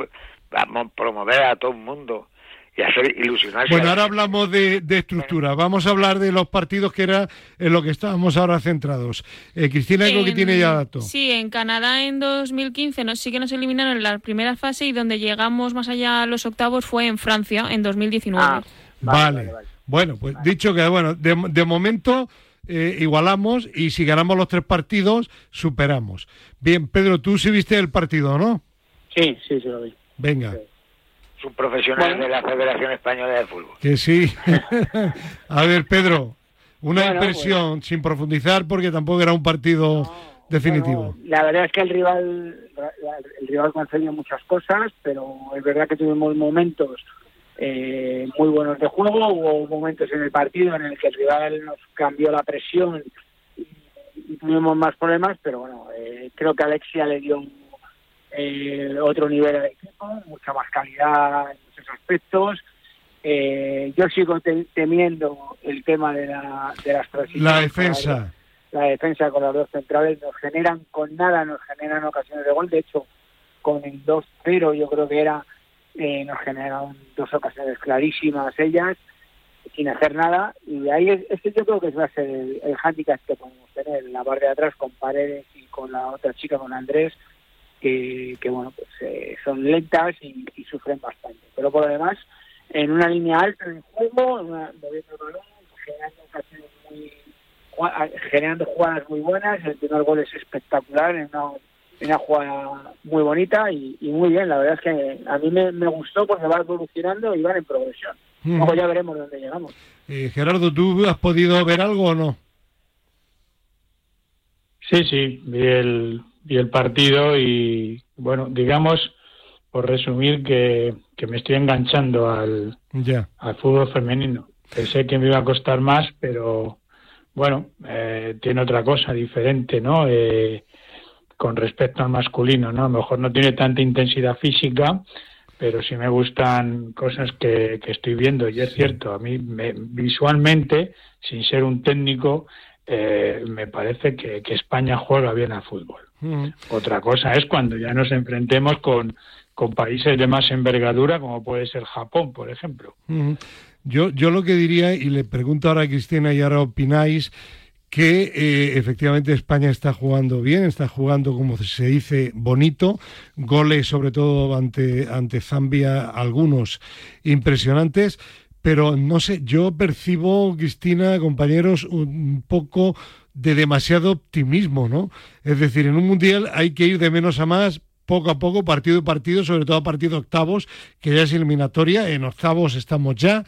Speaker 4: Vamos a promover a todo el mundo y hacer ilusionarse.
Speaker 2: Bueno, ahora hablamos de, estructura. Vamos a hablar de los partidos que era en lo que estábamos ahora centrados. Eh, Cristina, algo que tiene ya datos.
Speaker 8: Sí, en Canadá en 2015 nos, sí que nos eliminaron en la primera fase y donde llegamos más allá a los octavos fue en Francia en 2019.
Speaker 2: Ah, vale, Bueno, pues dicho que, bueno, de, momento... Eh, igualamos y si ganamos los tres partidos, superamos. Bien, Pedro, tú sí viste el partido, ¿no?
Speaker 5: Sí, sí, sí lo vi.
Speaker 2: Venga
Speaker 4: un profesional de la Federación Española de Fútbol.
Speaker 2: Que sí. <laughs> a ver, Pedro, una impresión sin profundizar porque tampoco era un partido definitivo.
Speaker 5: la verdad es que el rival el rival concedió muchas cosas, pero es verdad que tuvimos momentos eh, muy buenos de juego, hubo momentos en el partido en el que el rival nos cambió la presión y, tuvimos más problemas, pero bueno, eh, creo que Alexia le dio un eh, otro nivel de equipo, mucha más calidad en muchos aspectos. Eh, yo sigo temiendo el tema de, la, de las
Speaker 2: La defensa.
Speaker 5: La, defensa con los dos centrales nos generan con nada, nos generan ocasiones de gol. De hecho, con el 2-0 yo creo que era, eh, nos generaron dos ocasiones clarísimas ellas sin hacer nada y ahí es, este yo creo que va a ser el, el handicap que podemos tener en la parte de atrás con Paredes y con la otra chica con Andrés que, bueno, pues eh, son lentas y, sufren bastante. Pero por lo demás, en una línea alta en juego, moviendo el balón, generando muy, generando jugadas muy buenas, el primer gol es espectacular, en una, una jugada muy bonita y, muy bien, la verdad es que a mí me, gustó porque va evolucionando y van en progresión. Luego ya veremos dónde llegamos.
Speaker 2: Eh, Gerardo, ¿tú has podido ver algo o no?
Speaker 3: Sí, sí, vi el, y el partido y bueno, digamos, por resumir, que, que me estoy enganchando al, al fútbol femenino. Pensé que me iba a costar más, pero bueno, eh, tiene otra cosa diferente, ¿no? Eh, con respecto al masculino, ¿no? A lo mejor no tiene tanta intensidad física, pero sí me gustan cosas que, que estoy viendo. Y es cierto, a mí me, visualmente, sin ser un técnico, eh, me parece que, que España juega bien al fútbol. Otra cosa es cuando ya nos enfrentemos con, con países de más envergadura, como puede ser Japón, por ejemplo.
Speaker 2: Yo, yo lo que diría, y le pregunto ahora a Cristina y ahora opináis, que eh, efectivamente España está jugando bien, está jugando, como se dice, bonito, goles sobre todo ante, ante Zambia, algunos impresionantes, pero no sé, yo percibo, Cristina, compañeros, un poco de demasiado optimismo, ¿no? Es decir, en un mundial hay que ir de menos a más, poco a poco, partido a partido, sobre todo a partido octavos, que ya es eliminatoria, en octavos estamos ya.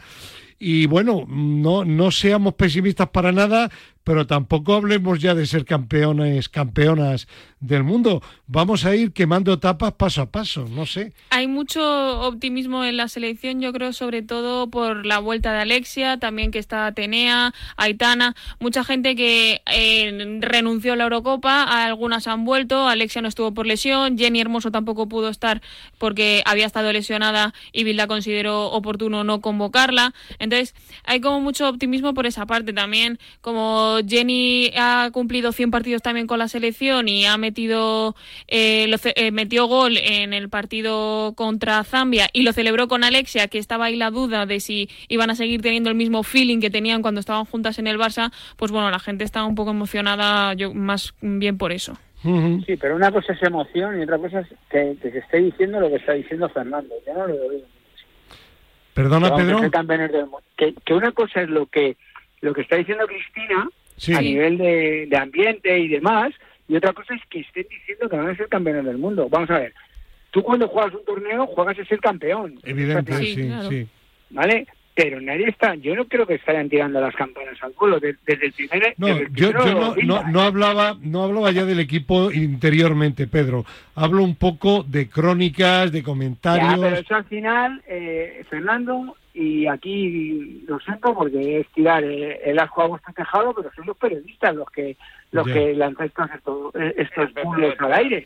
Speaker 2: Y bueno, no, no seamos pesimistas para nada, pero tampoco hablemos ya de ser campeones, campeonas del mundo. Vamos a ir quemando etapas paso a paso, no sé.
Speaker 8: Hay mucho optimismo en la selección, yo creo, sobre todo por la vuelta de Alexia, también que está Atenea, Aitana, mucha gente que eh, renunció a la Eurocopa, algunas han vuelto, Alexia no estuvo por lesión, Jenny Hermoso tampoco pudo estar porque había estado lesionada y Vilda consideró oportuno no convocarla. Entonces, hay como mucho optimismo por esa parte también, como Jenny ha cumplido 100 partidos también con la selección y ha metido eh, eh, metió gol en el partido contra Zambia y lo celebró con Alexia, que estaba ahí la duda de si iban a seguir teniendo el mismo feeling que tenían cuando estaban juntas en el Barça, pues bueno, la gente está un poco emocionada, yo más bien por eso.
Speaker 5: Sí, pero una cosa es emoción y otra cosa es que, se esté diciendo lo que está diciendo Fernando. Yo no lo digo.
Speaker 2: Perdona, Pedro.
Speaker 5: Que, que, una cosa es lo que lo que está diciendo Cristina a nivel de, de, ambiente y demás, y otra cosa es que estén diciendo que van a ser campeones del mundo. Vamos a ver, tú cuando juegas un torneo juegas a ser campeón.
Speaker 2: Evidente, sí, sí.
Speaker 5: ¿Vale? Pero nadie está, yo no creo que estarían tirando las campanas al vuelo desde, el primer
Speaker 2: No, yo, no, no, hablaba, no hablaba ya del equipo interiormente, Pedro. Hablo un poco de crónicas, de comentarios. Ya,
Speaker 5: pero eso al final, eh, Fernando, y aquí lo siento porque es tirar eh, el asco a vuestro tejado, pero son los periodistan los que los que lanzan estos, estos al aire.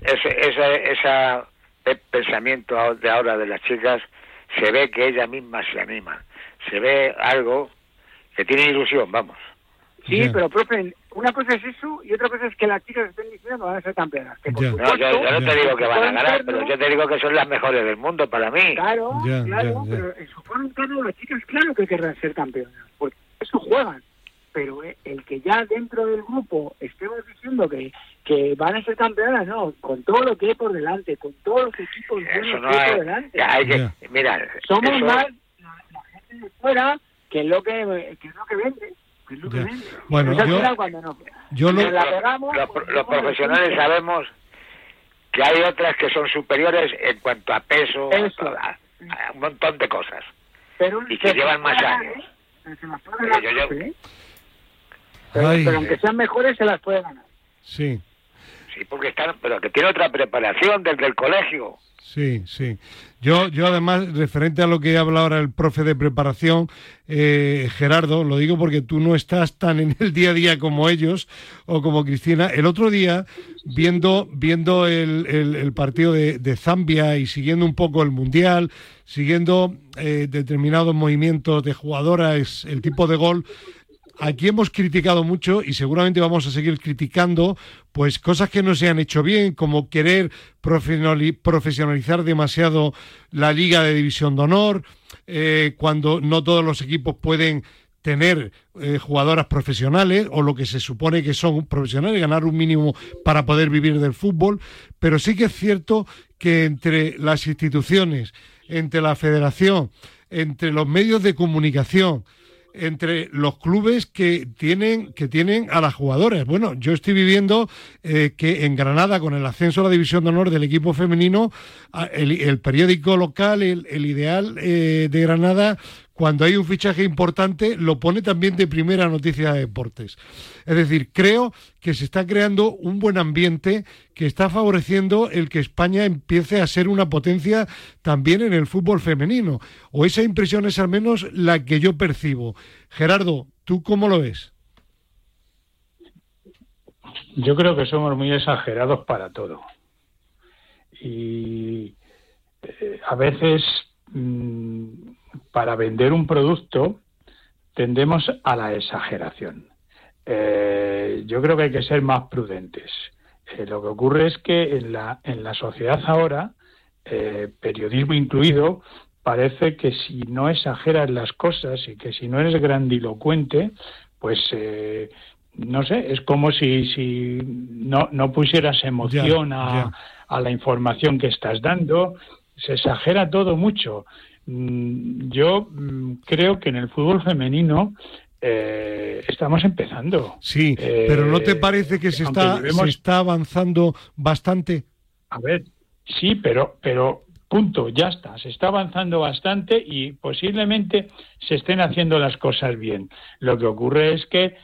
Speaker 4: Ese, ese, ese pensamiento de ahora de las chicas se ve que ella misma se anima, se ve algo que tiene ilusión, vamos.
Speaker 5: Sí, pero profe, una cosa es eso y otra cosa es que las chicas estén diciendo que van a ser campeonas.
Speaker 4: no, yo, no te digo que van a ganar, pero yo te digo que son las mejores del mundo para mí.
Speaker 5: Claro, claro, pero en su foro interno las chicas claro que querrán ser campeonas, porque eso juegan. Pero eh, el que ya dentro del grupo estemos diciendo que que van a ser campeonas, no, con todo lo que hay por delante, con todos los equipos buenos que hay por delante.
Speaker 4: mira,
Speaker 5: somos más la, gente de fuera que lo que, que es lo que vende. Que es lo que vende.
Speaker 2: Bueno, yo,
Speaker 5: cuando no,
Speaker 2: yo lo,
Speaker 4: los, profesionales sabemos que hay otras que son superiores en cuanto a peso, a, un montón de cosas.
Speaker 5: Pero
Speaker 4: y que llevan más años.
Speaker 5: ¿eh? ¿eh? Pero, pero aunque sean mejores, se las puede ganar.
Speaker 2: Sí.
Speaker 4: Sí, porque están, pero que tiene otra preparación desde el colegio.
Speaker 2: Sí, sí. Yo, yo además, referente a lo que habla ahora el profe de preparación, eh, Gerardo, lo digo porque tú no estás tan en el día a día como ellos o como Cristina. El otro día, viendo, viendo el, el, partido de, de, Zambia y siguiendo un poco el Mundial, siguiendo eh, determinados movimientos de jugadoras, el tipo de gol, aquí hemos criticado mucho y seguramente vamos a seguir criticando pues cosas que no se han hecho bien, como querer profesionalizar demasiado la liga de división de honor, eh, cuando no todos los equipos pueden tener eh, jugadoras profesionales o lo que se supone que son profesionales, ganar un mínimo para poder vivir del fútbol, pero sí que es cierto que entre las instituciones, entre la federación, entre los medios de comunicación, entre los clubes que tienen que tienen a las jugadoras. Bueno, yo estoy viviendo eh, que en Granada, con el ascenso a la división de honor del equipo femenino, el, periódico local, el, ideal eh, de Granada, cuando hay un fichaje importante, lo pone también de primera noticia de deportes. Es decir, creo que se está creando un buen ambiente que está favoreciendo el que España empiece a ser una potencia también en el fútbol femenino. O esa impresión es al menos la que yo percibo. Gerardo, ¿tú cómo lo ves?
Speaker 3: Yo creo que somos muy exagerados para todo. Y eh, a veces mm, para vender un producto tendemos a la exageración. Eh, yo creo que hay que ser más prudentes. Eh, lo que ocurre es que en la, en la sociedad ahora, eh, periodismo incluido, parece que si no exageras las cosas y que si no eres grandilocuente, pues no sé, es como si, si no, no pusieras emoción a, a la información que estás dando, se exagera todo mucho. Mm, yo mm, creo que en el fútbol femenino eh, estamos empezando.
Speaker 2: Sí, pero ¿no te eh, parece que se está, se está avanzando bastante?
Speaker 3: A ver, sí, pero, pero punto, ya está. Se está avanzando bastante y posiblemente se estén haciendo las cosas bien. Lo que ocurre es que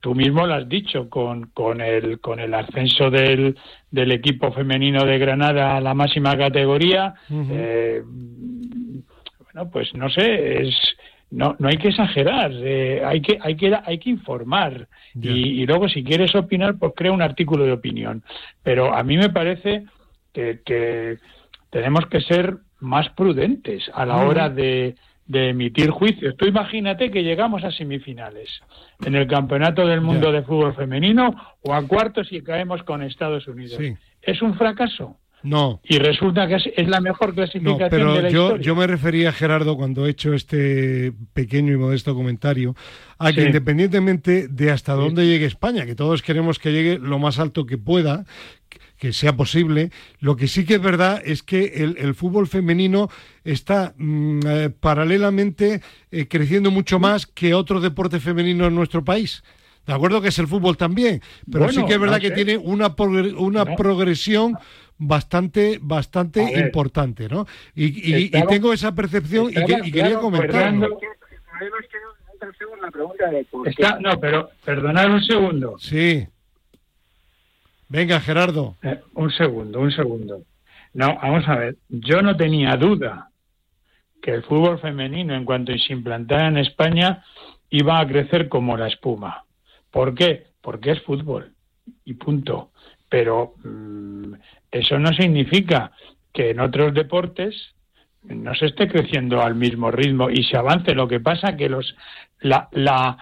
Speaker 3: tú mismo lo has dicho, con, con, el, con el ascenso del, del equipo femenino de Granada a la máxima categoría, eh, bueno, pues no sé, es, no, no hay que exagerar, eh, hay, que, hay, que, hay que informar y, luego si quieres opinar, pues crea un artículo de opinión. Pero a mí me parece que, que tenemos que ser más prudentes a la hora de, de emitir juicios. Tú imagínate que llegamos a semifinales en el Campeonato del Mundo de Fútbol Femenino o a cuartos y caemos con Estados Unidos. ¿Es un fracaso?
Speaker 2: No.
Speaker 3: Y resulta que es, la mejor clasificación
Speaker 2: pero
Speaker 3: de la
Speaker 2: yo, yo me refería, Gerardo, cuando he hecho este pequeño y modesto comentario, a que independientemente de hasta dónde llegue España, que todos queremos que llegue lo más alto que pueda, que sea posible. Lo que sí que es verdad es que el, fútbol femenino está mm, eh, paralelamente eh, creciendo mucho más que otro deporte femenino en nuestro país. De acuerdo que es el fútbol también, pero sí que es verdad que tiene una, una progresión bastante bastante importante, ¿no? Y, tengo esa percepción y, quería comentarlo.
Speaker 3: no, pero perdonad un segundo.
Speaker 2: Sí. Venga, Gerardo.
Speaker 3: Eh, un segundo, un segundo. No, vamos a ver. Yo no tenía duda que el fútbol femenino, en cuanto se implantara en España, iba a crecer como la espuma. ¿Por qué? Porque es fútbol. Y punto. Pero mm, eso no significa que en otros deportes no se esté creciendo al mismo ritmo y se avance. Lo que pasa que los la, la,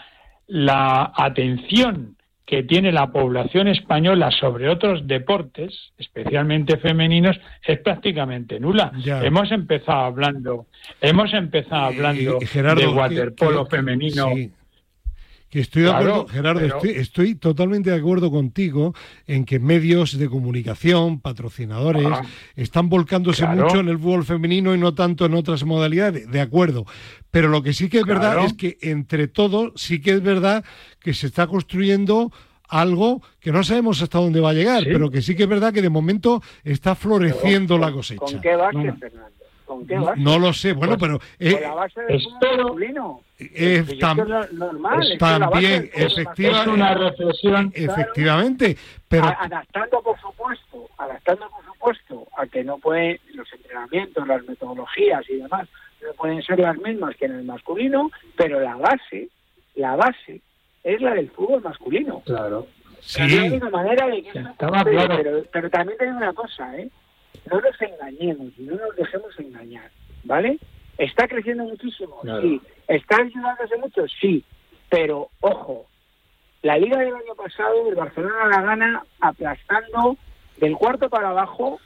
Speaker 3: la atención que tiene la población española sobre otros deportes, especialmente femeninos, es prácticamente nula. Hemos empezado hablando, hemos empezado hablando de waterpolo femenino.
Speaker 2: Que estoy de acuerdo, Gerardo, estoy, totalmente de acuerdo contigo en que medios de comunicación, patrocinadores, ah. están volcándose mucho en el fútbol femenino y no tanto en otras modalidades. De acuerdo. Pero lo que sí que es verdad es que entre todos sí que es verdad que se está construyendo algo que no sabemos hasta dónde va a llegar, pero que sí que es verdad que de momento está floreciendo la cosecha.
Speaker 5: ¿Con qué base, Fernando? ¿Con qué base?
Speaker 2: No lo sé, bueno, pero...
Speaker 5: Eh, la base del es masculino.
Speaker 2: Es, normal, también, efectivamente,
Speaker 3: una reflexión.
Speaker 2: Efectivamente, pero...
Speaker 5: Adaptando, por supuesto, adaptando, por supuesto, a que no pueden los entrenamientos, las metodologías y demás, no pueden ser las mismas que en el masculino, pero la base, la base es la del fútbol masculino.
Speaker 3: Claro.
Speaker 5: Sí. De una manera de que pero, pero, también tengo una cosa, ¿eh? No nos engañemos, no nos dejemos engañar, ¿vale? ¿Está creciendo muchísimo? Sí. ¿Está ayudándose mucho? Sí. Pero, ojo, la liga del año pasado, el Barcelona la gana aplastando del cuarto para abajo,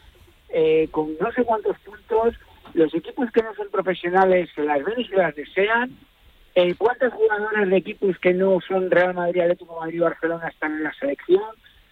Speaker 5: eh, con no sé cuántos puntos. Los equipos que no son profesionales las ven y se las desean eh, ¿Cuántos jugadores de equipos que no son Real Madrid, Atlético Madrid y Barcelona están en la selección?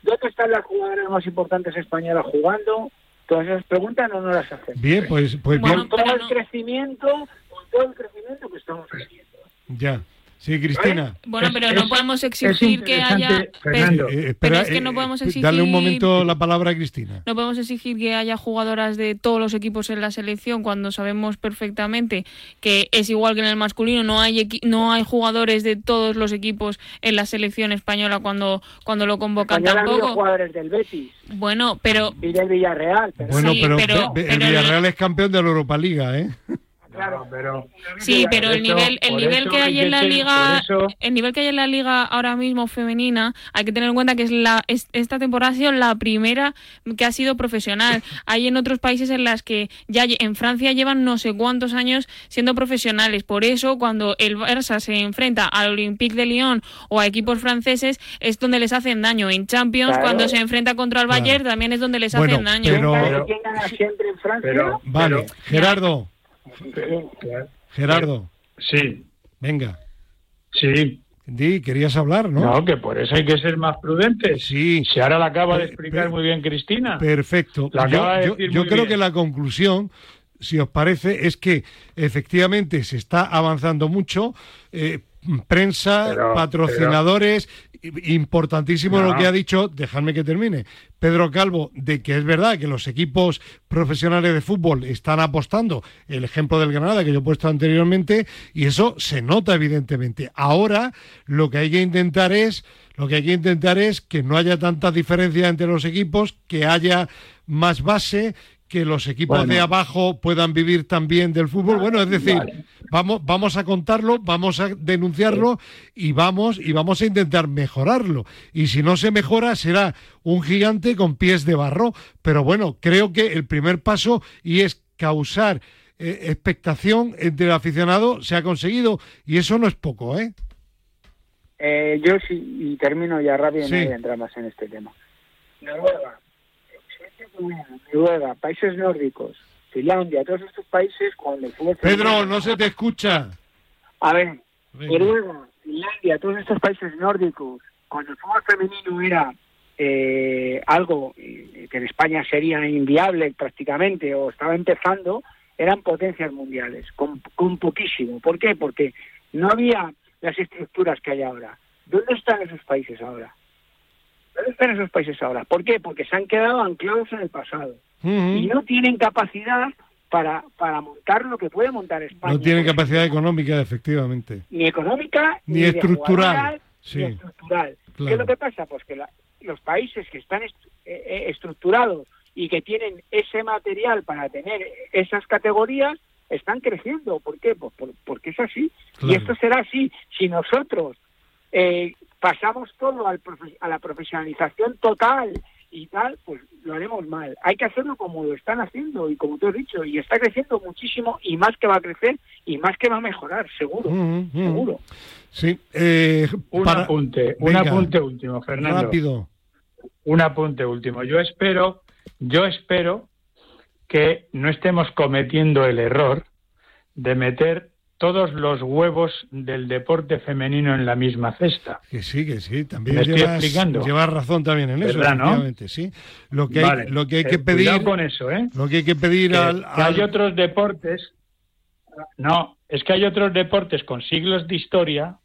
Speaker 5: ¿Dónde están las jugadoras más importantes españolas jugando? Todas esas preguntas no nos las hacen.
Speaker 2: Bien, pues, pues
Speaker 5: con todo el crecimiento, con todo el crecimiento que estamos haciendo.
Speaker 2: Ya. Sí, Cristina.
Speaker 8: Bueno, pero no podemos exigir que haya. Pero, eh, es que no eh, podemos exigir.
Speaker 2: Dale un momento la palabra a Cristina.
Speaker 8: No podemos exigir que haya jugadoras de todos los equipos en la selección cuando sabemos perfectamente que es igual que en el masculino. No hay no hay jugadores de todos los equipos en la selección española cuando cuando lo convocan tampoco.
Speaker 5: jugadores del Betis.
Speaker 8: Bueno, pero.
Speaker 5: Y del Villarreal.
Speaker 2: Bueno, pero, el Villarreal es campeón de la Europa Liga, ¿eh?
Speaker 5: Claro,
Speaker 3: pero
Speaker 8: sí, pero el nivel, el nivel que hay en la liga, el nivel que hay en la liga ahora mismo femenina, hay que tener en cuenta que es la esta temporada ha sido la primera que ha sido profesional. <laughs> hay en otros países en las que ya en Francia llevan no sé cuántos años siendo profesionales. Por eso cuando el Barça se enfrenta al Olympique de Lyon o a equipos franceses es donde les hacen daño. En Champions cuando se enfrenta contra el Bayern también es donde les hacen daño.
Speaker 5: Pero, ¿Quién gana siempre en Francia?
Speaker 2: vale, Gerardo. Gerardo.
Speaker 3: Sí.
Speaker 2: Venga.
Speaker 3: Sí.
Speaker 2: Di, querías hablar, ¿no?
Speaker 3: No, que por eso hay que ser más prudentes.
Speaker 2: Sí.
Speaker 3: Si ahora la acaba de explicar muy bien Cristina.
Speaker 2: Perfecto. yo, creo que la conclusión, si os parece, es que efectivamente se está avanzando mucho. Eh, prensa, patrocinadores, importantísimo lo que ha dicho, dejadme que termine, Pedro Calvo, de que es verdad que los equipos profesionales de fútbol están apostando, el ejemplo del Granada que yo he puesto anteriormente, y eso se nota evidentemente. Ahora lo que hay que intentar es, lo que hay que intentar es que no haya tanta diferencia entre los equipos, que haya más base, que los equipos de abajo puedan vivir también del fútbol. Bueno, es decir, vamos, vamos a contarlo, vamos a denunciarlo y vamos, y vamos a intentar mejorarlo. Y si no se mejora, será un gigante con pies de barro. Pero bueno, creo que el primer paso y es causar eh, expectación entre el aficionado se ha conseguido y eso no es poco, ¿eh?
Speaker 5: eh yo sí, y termino ya rápido y no voy a entrar más en este tema. Noruega, países nórdicos, Finlandia, todos estos países el fútbol
Speaker 2: Pedro, no se te escucha.
Speaker 5: A ver, Noruega, Finlandia, todos estos países nórdicos, cuando el fútbol femenino era eh, algo eh, que en España sería inviable prácticamente o estaba empezando, eran potencias mundiales, con, con poquísimo. ¿Por qué? Porque no había las estructuras que hay ahora. ¿Dónde están esos países ahora? ¿Dónde están esos países ahora? ¿Por qué? Porque se han quedado anclados en el pasado y no tienen capacidad para, para montar lo que puede montar España.
Speaker 2: No tienen capacidad económica, efectivamente.
Speaker 5: Ni económica,
Speaker 2: ni, estructural.
Speaker 5: Ni estructural. ¿Qué es lo que pasa? Pues que los países que están eh, eh, estructurados y que tienen ese material para tener esas categorías están creciendo. ¿Por qué? Pues porque es así. Y esto será así. Si nosotros eh, pasamos todo a la profesionalización total y tal, pues lo haremos mal. Hay que hacerlo como lo están haciendo y como tú has dicho, y está creciendo muchísimo y más que va a crecer y más que va a mejorar, seguro, seguro.
Speaker 2: Sí. Eh,
Speaker 3: un apunte, un apunte último, Fernando.
Speaker 2: Rápido.
Speaker 3: Un apunte último. Yo espero, yo espero que no estemos cometiendo el error de meter todos los huevos del deporte femenino en la misma cesta.
Speaker 2: Que sí, que sí, también llevas, razón también en eso, efectivamente, sí. Lo que hay, lo que hay que eh, pedir
Speaker 3: con eso, ¿eh?
Speaker 2: Lo que hay que pedir al,
Speaker 3: hay otros deportes No, es que hay otros deportes con siglos de historia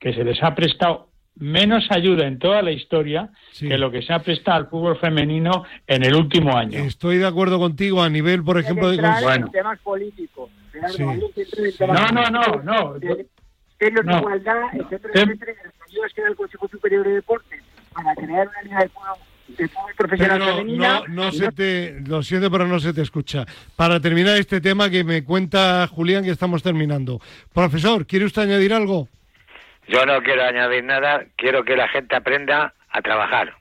Speaker 3: que se les ha prestado menos ayuda en toda la historia que lo que se ha prestado al fútbol femenino en el último año.
Speaker 2: Estoy de acuerdo contigo a nivel, por ejemplo, de
Speaker 5: bueno. temas políticos.
Speaker 3: No, no, no, no.
Speaker 5: Serios de igualdad, etcétera, etcétera, ayudas que da el Consejo Superior de Deportes para crear una liga de fútbol pero.
Speaker 2: No, no se te, lo siento, pero no se te escucha. Para terminar este tema que me cuenta Julián, que estamos terminando. Profesor, ¿quiere usted añadir algo?
Speaker 4: Yo no quiero añadir nada, quiero que la gente aprenda a trabajar.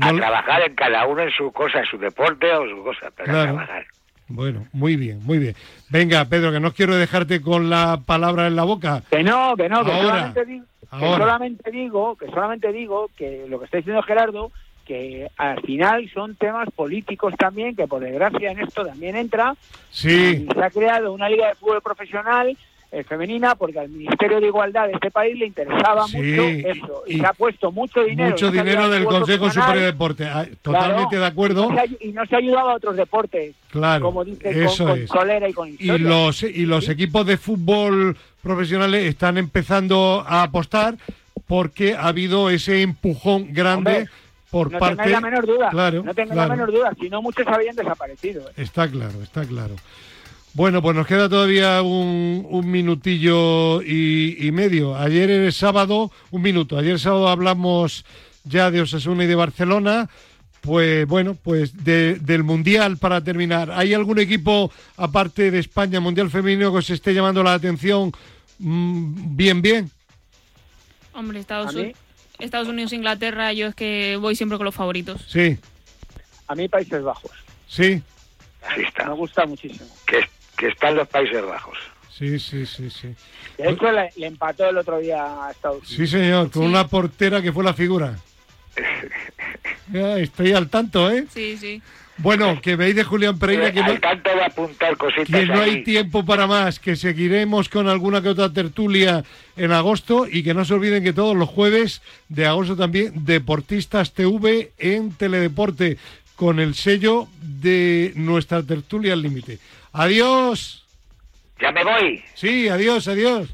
Speaker 4: a trabajar en cada uno en su cosa, en su deporte o su cosa, pero a trabajar.
Speaker 2: Bueno, muy bien, muy bien. Venga, Pedro, que no quiero dejarte con la palabra en la boca.
Speaker 5: Que no, que no, que, solamente, digo, que solamente digo, que solamente digo que lo que está diciendo Gerardo, que al final son temas políticos también, que por desgracia en esto también entra.
Speaker 2: Sí.
Speaker 5: Y se ha creado una liga de fútbol profesional eh, femenina porque al Ministerio de Igualdad de este país le interesaba mucho eso y, se ha puesto mucho dinero
Speaker 2: mucho dinero del Consejo Superior de Deporte. Ah, totalmente de acuerdo.
Speaker 5: y no, se ha ayudado a otros deportes
Speaker 2: claro
Speaker 5: como dice con, Solera y con
Speaker 2: y los y los equipos de fútbol profesionales están empezando a apostar porque ha habido ese empujón grande por
Speaker 5: no
Speaker 2: parte
Speaker 5: la menor duda no tengo la menor duda si no muchos habían desaparecido ¿eh?
Speaker 2: está claro está claro bueno, pues nos queda todavía un, minutillo y, medio. Ayer el sábado, un minuto, ayer sábado hablamos ya de Osasuna y de Barcelona. Pues bueno, pues del Mundial para terminar. ¿Hay algún equipo, aparte de España, Mundial Femenino, que os esté llamando la atención mm, bien, bien?
Speaker 8: Hombre, Estados, Estados Unidos, Inglaterra, yo es que voy siempre con los favoritos.
Speaker 2: Sí.
Speaker 5: A mí Países Bajos.
Speaker 2: Sí.
Speaker 4: Ahí está.
Speaker 5: Me gusta muchísimo.
Speaker 4: Que que está en los Países Bajos.
Speaker 2: Sí, sí, sí, sí.
Speaker 5: De hecho, le, empató el otro día a Estados Unidos.
Speaker 2: Sí, señor, con una portera que fue la figura. <laughs> estoy al tanto, ¿eh?
Speaker 8: Sí, sí.
Speaker 2: Bueno, que veis de Julián Pereira que no,
Speaker 4: de apuntar cositas
Speaker 2: que no hay tiempo para más, que seguiremos con alguna que otra tertulia en agosto y que no se olviden que todos los jueves de agosto también Deportistas TV en Teledeporte con el sello de nuestra tertulia al límite. Adiós.
Speaker 4: Ya me voy.
Speaker 2: Sí, adiós, adiós.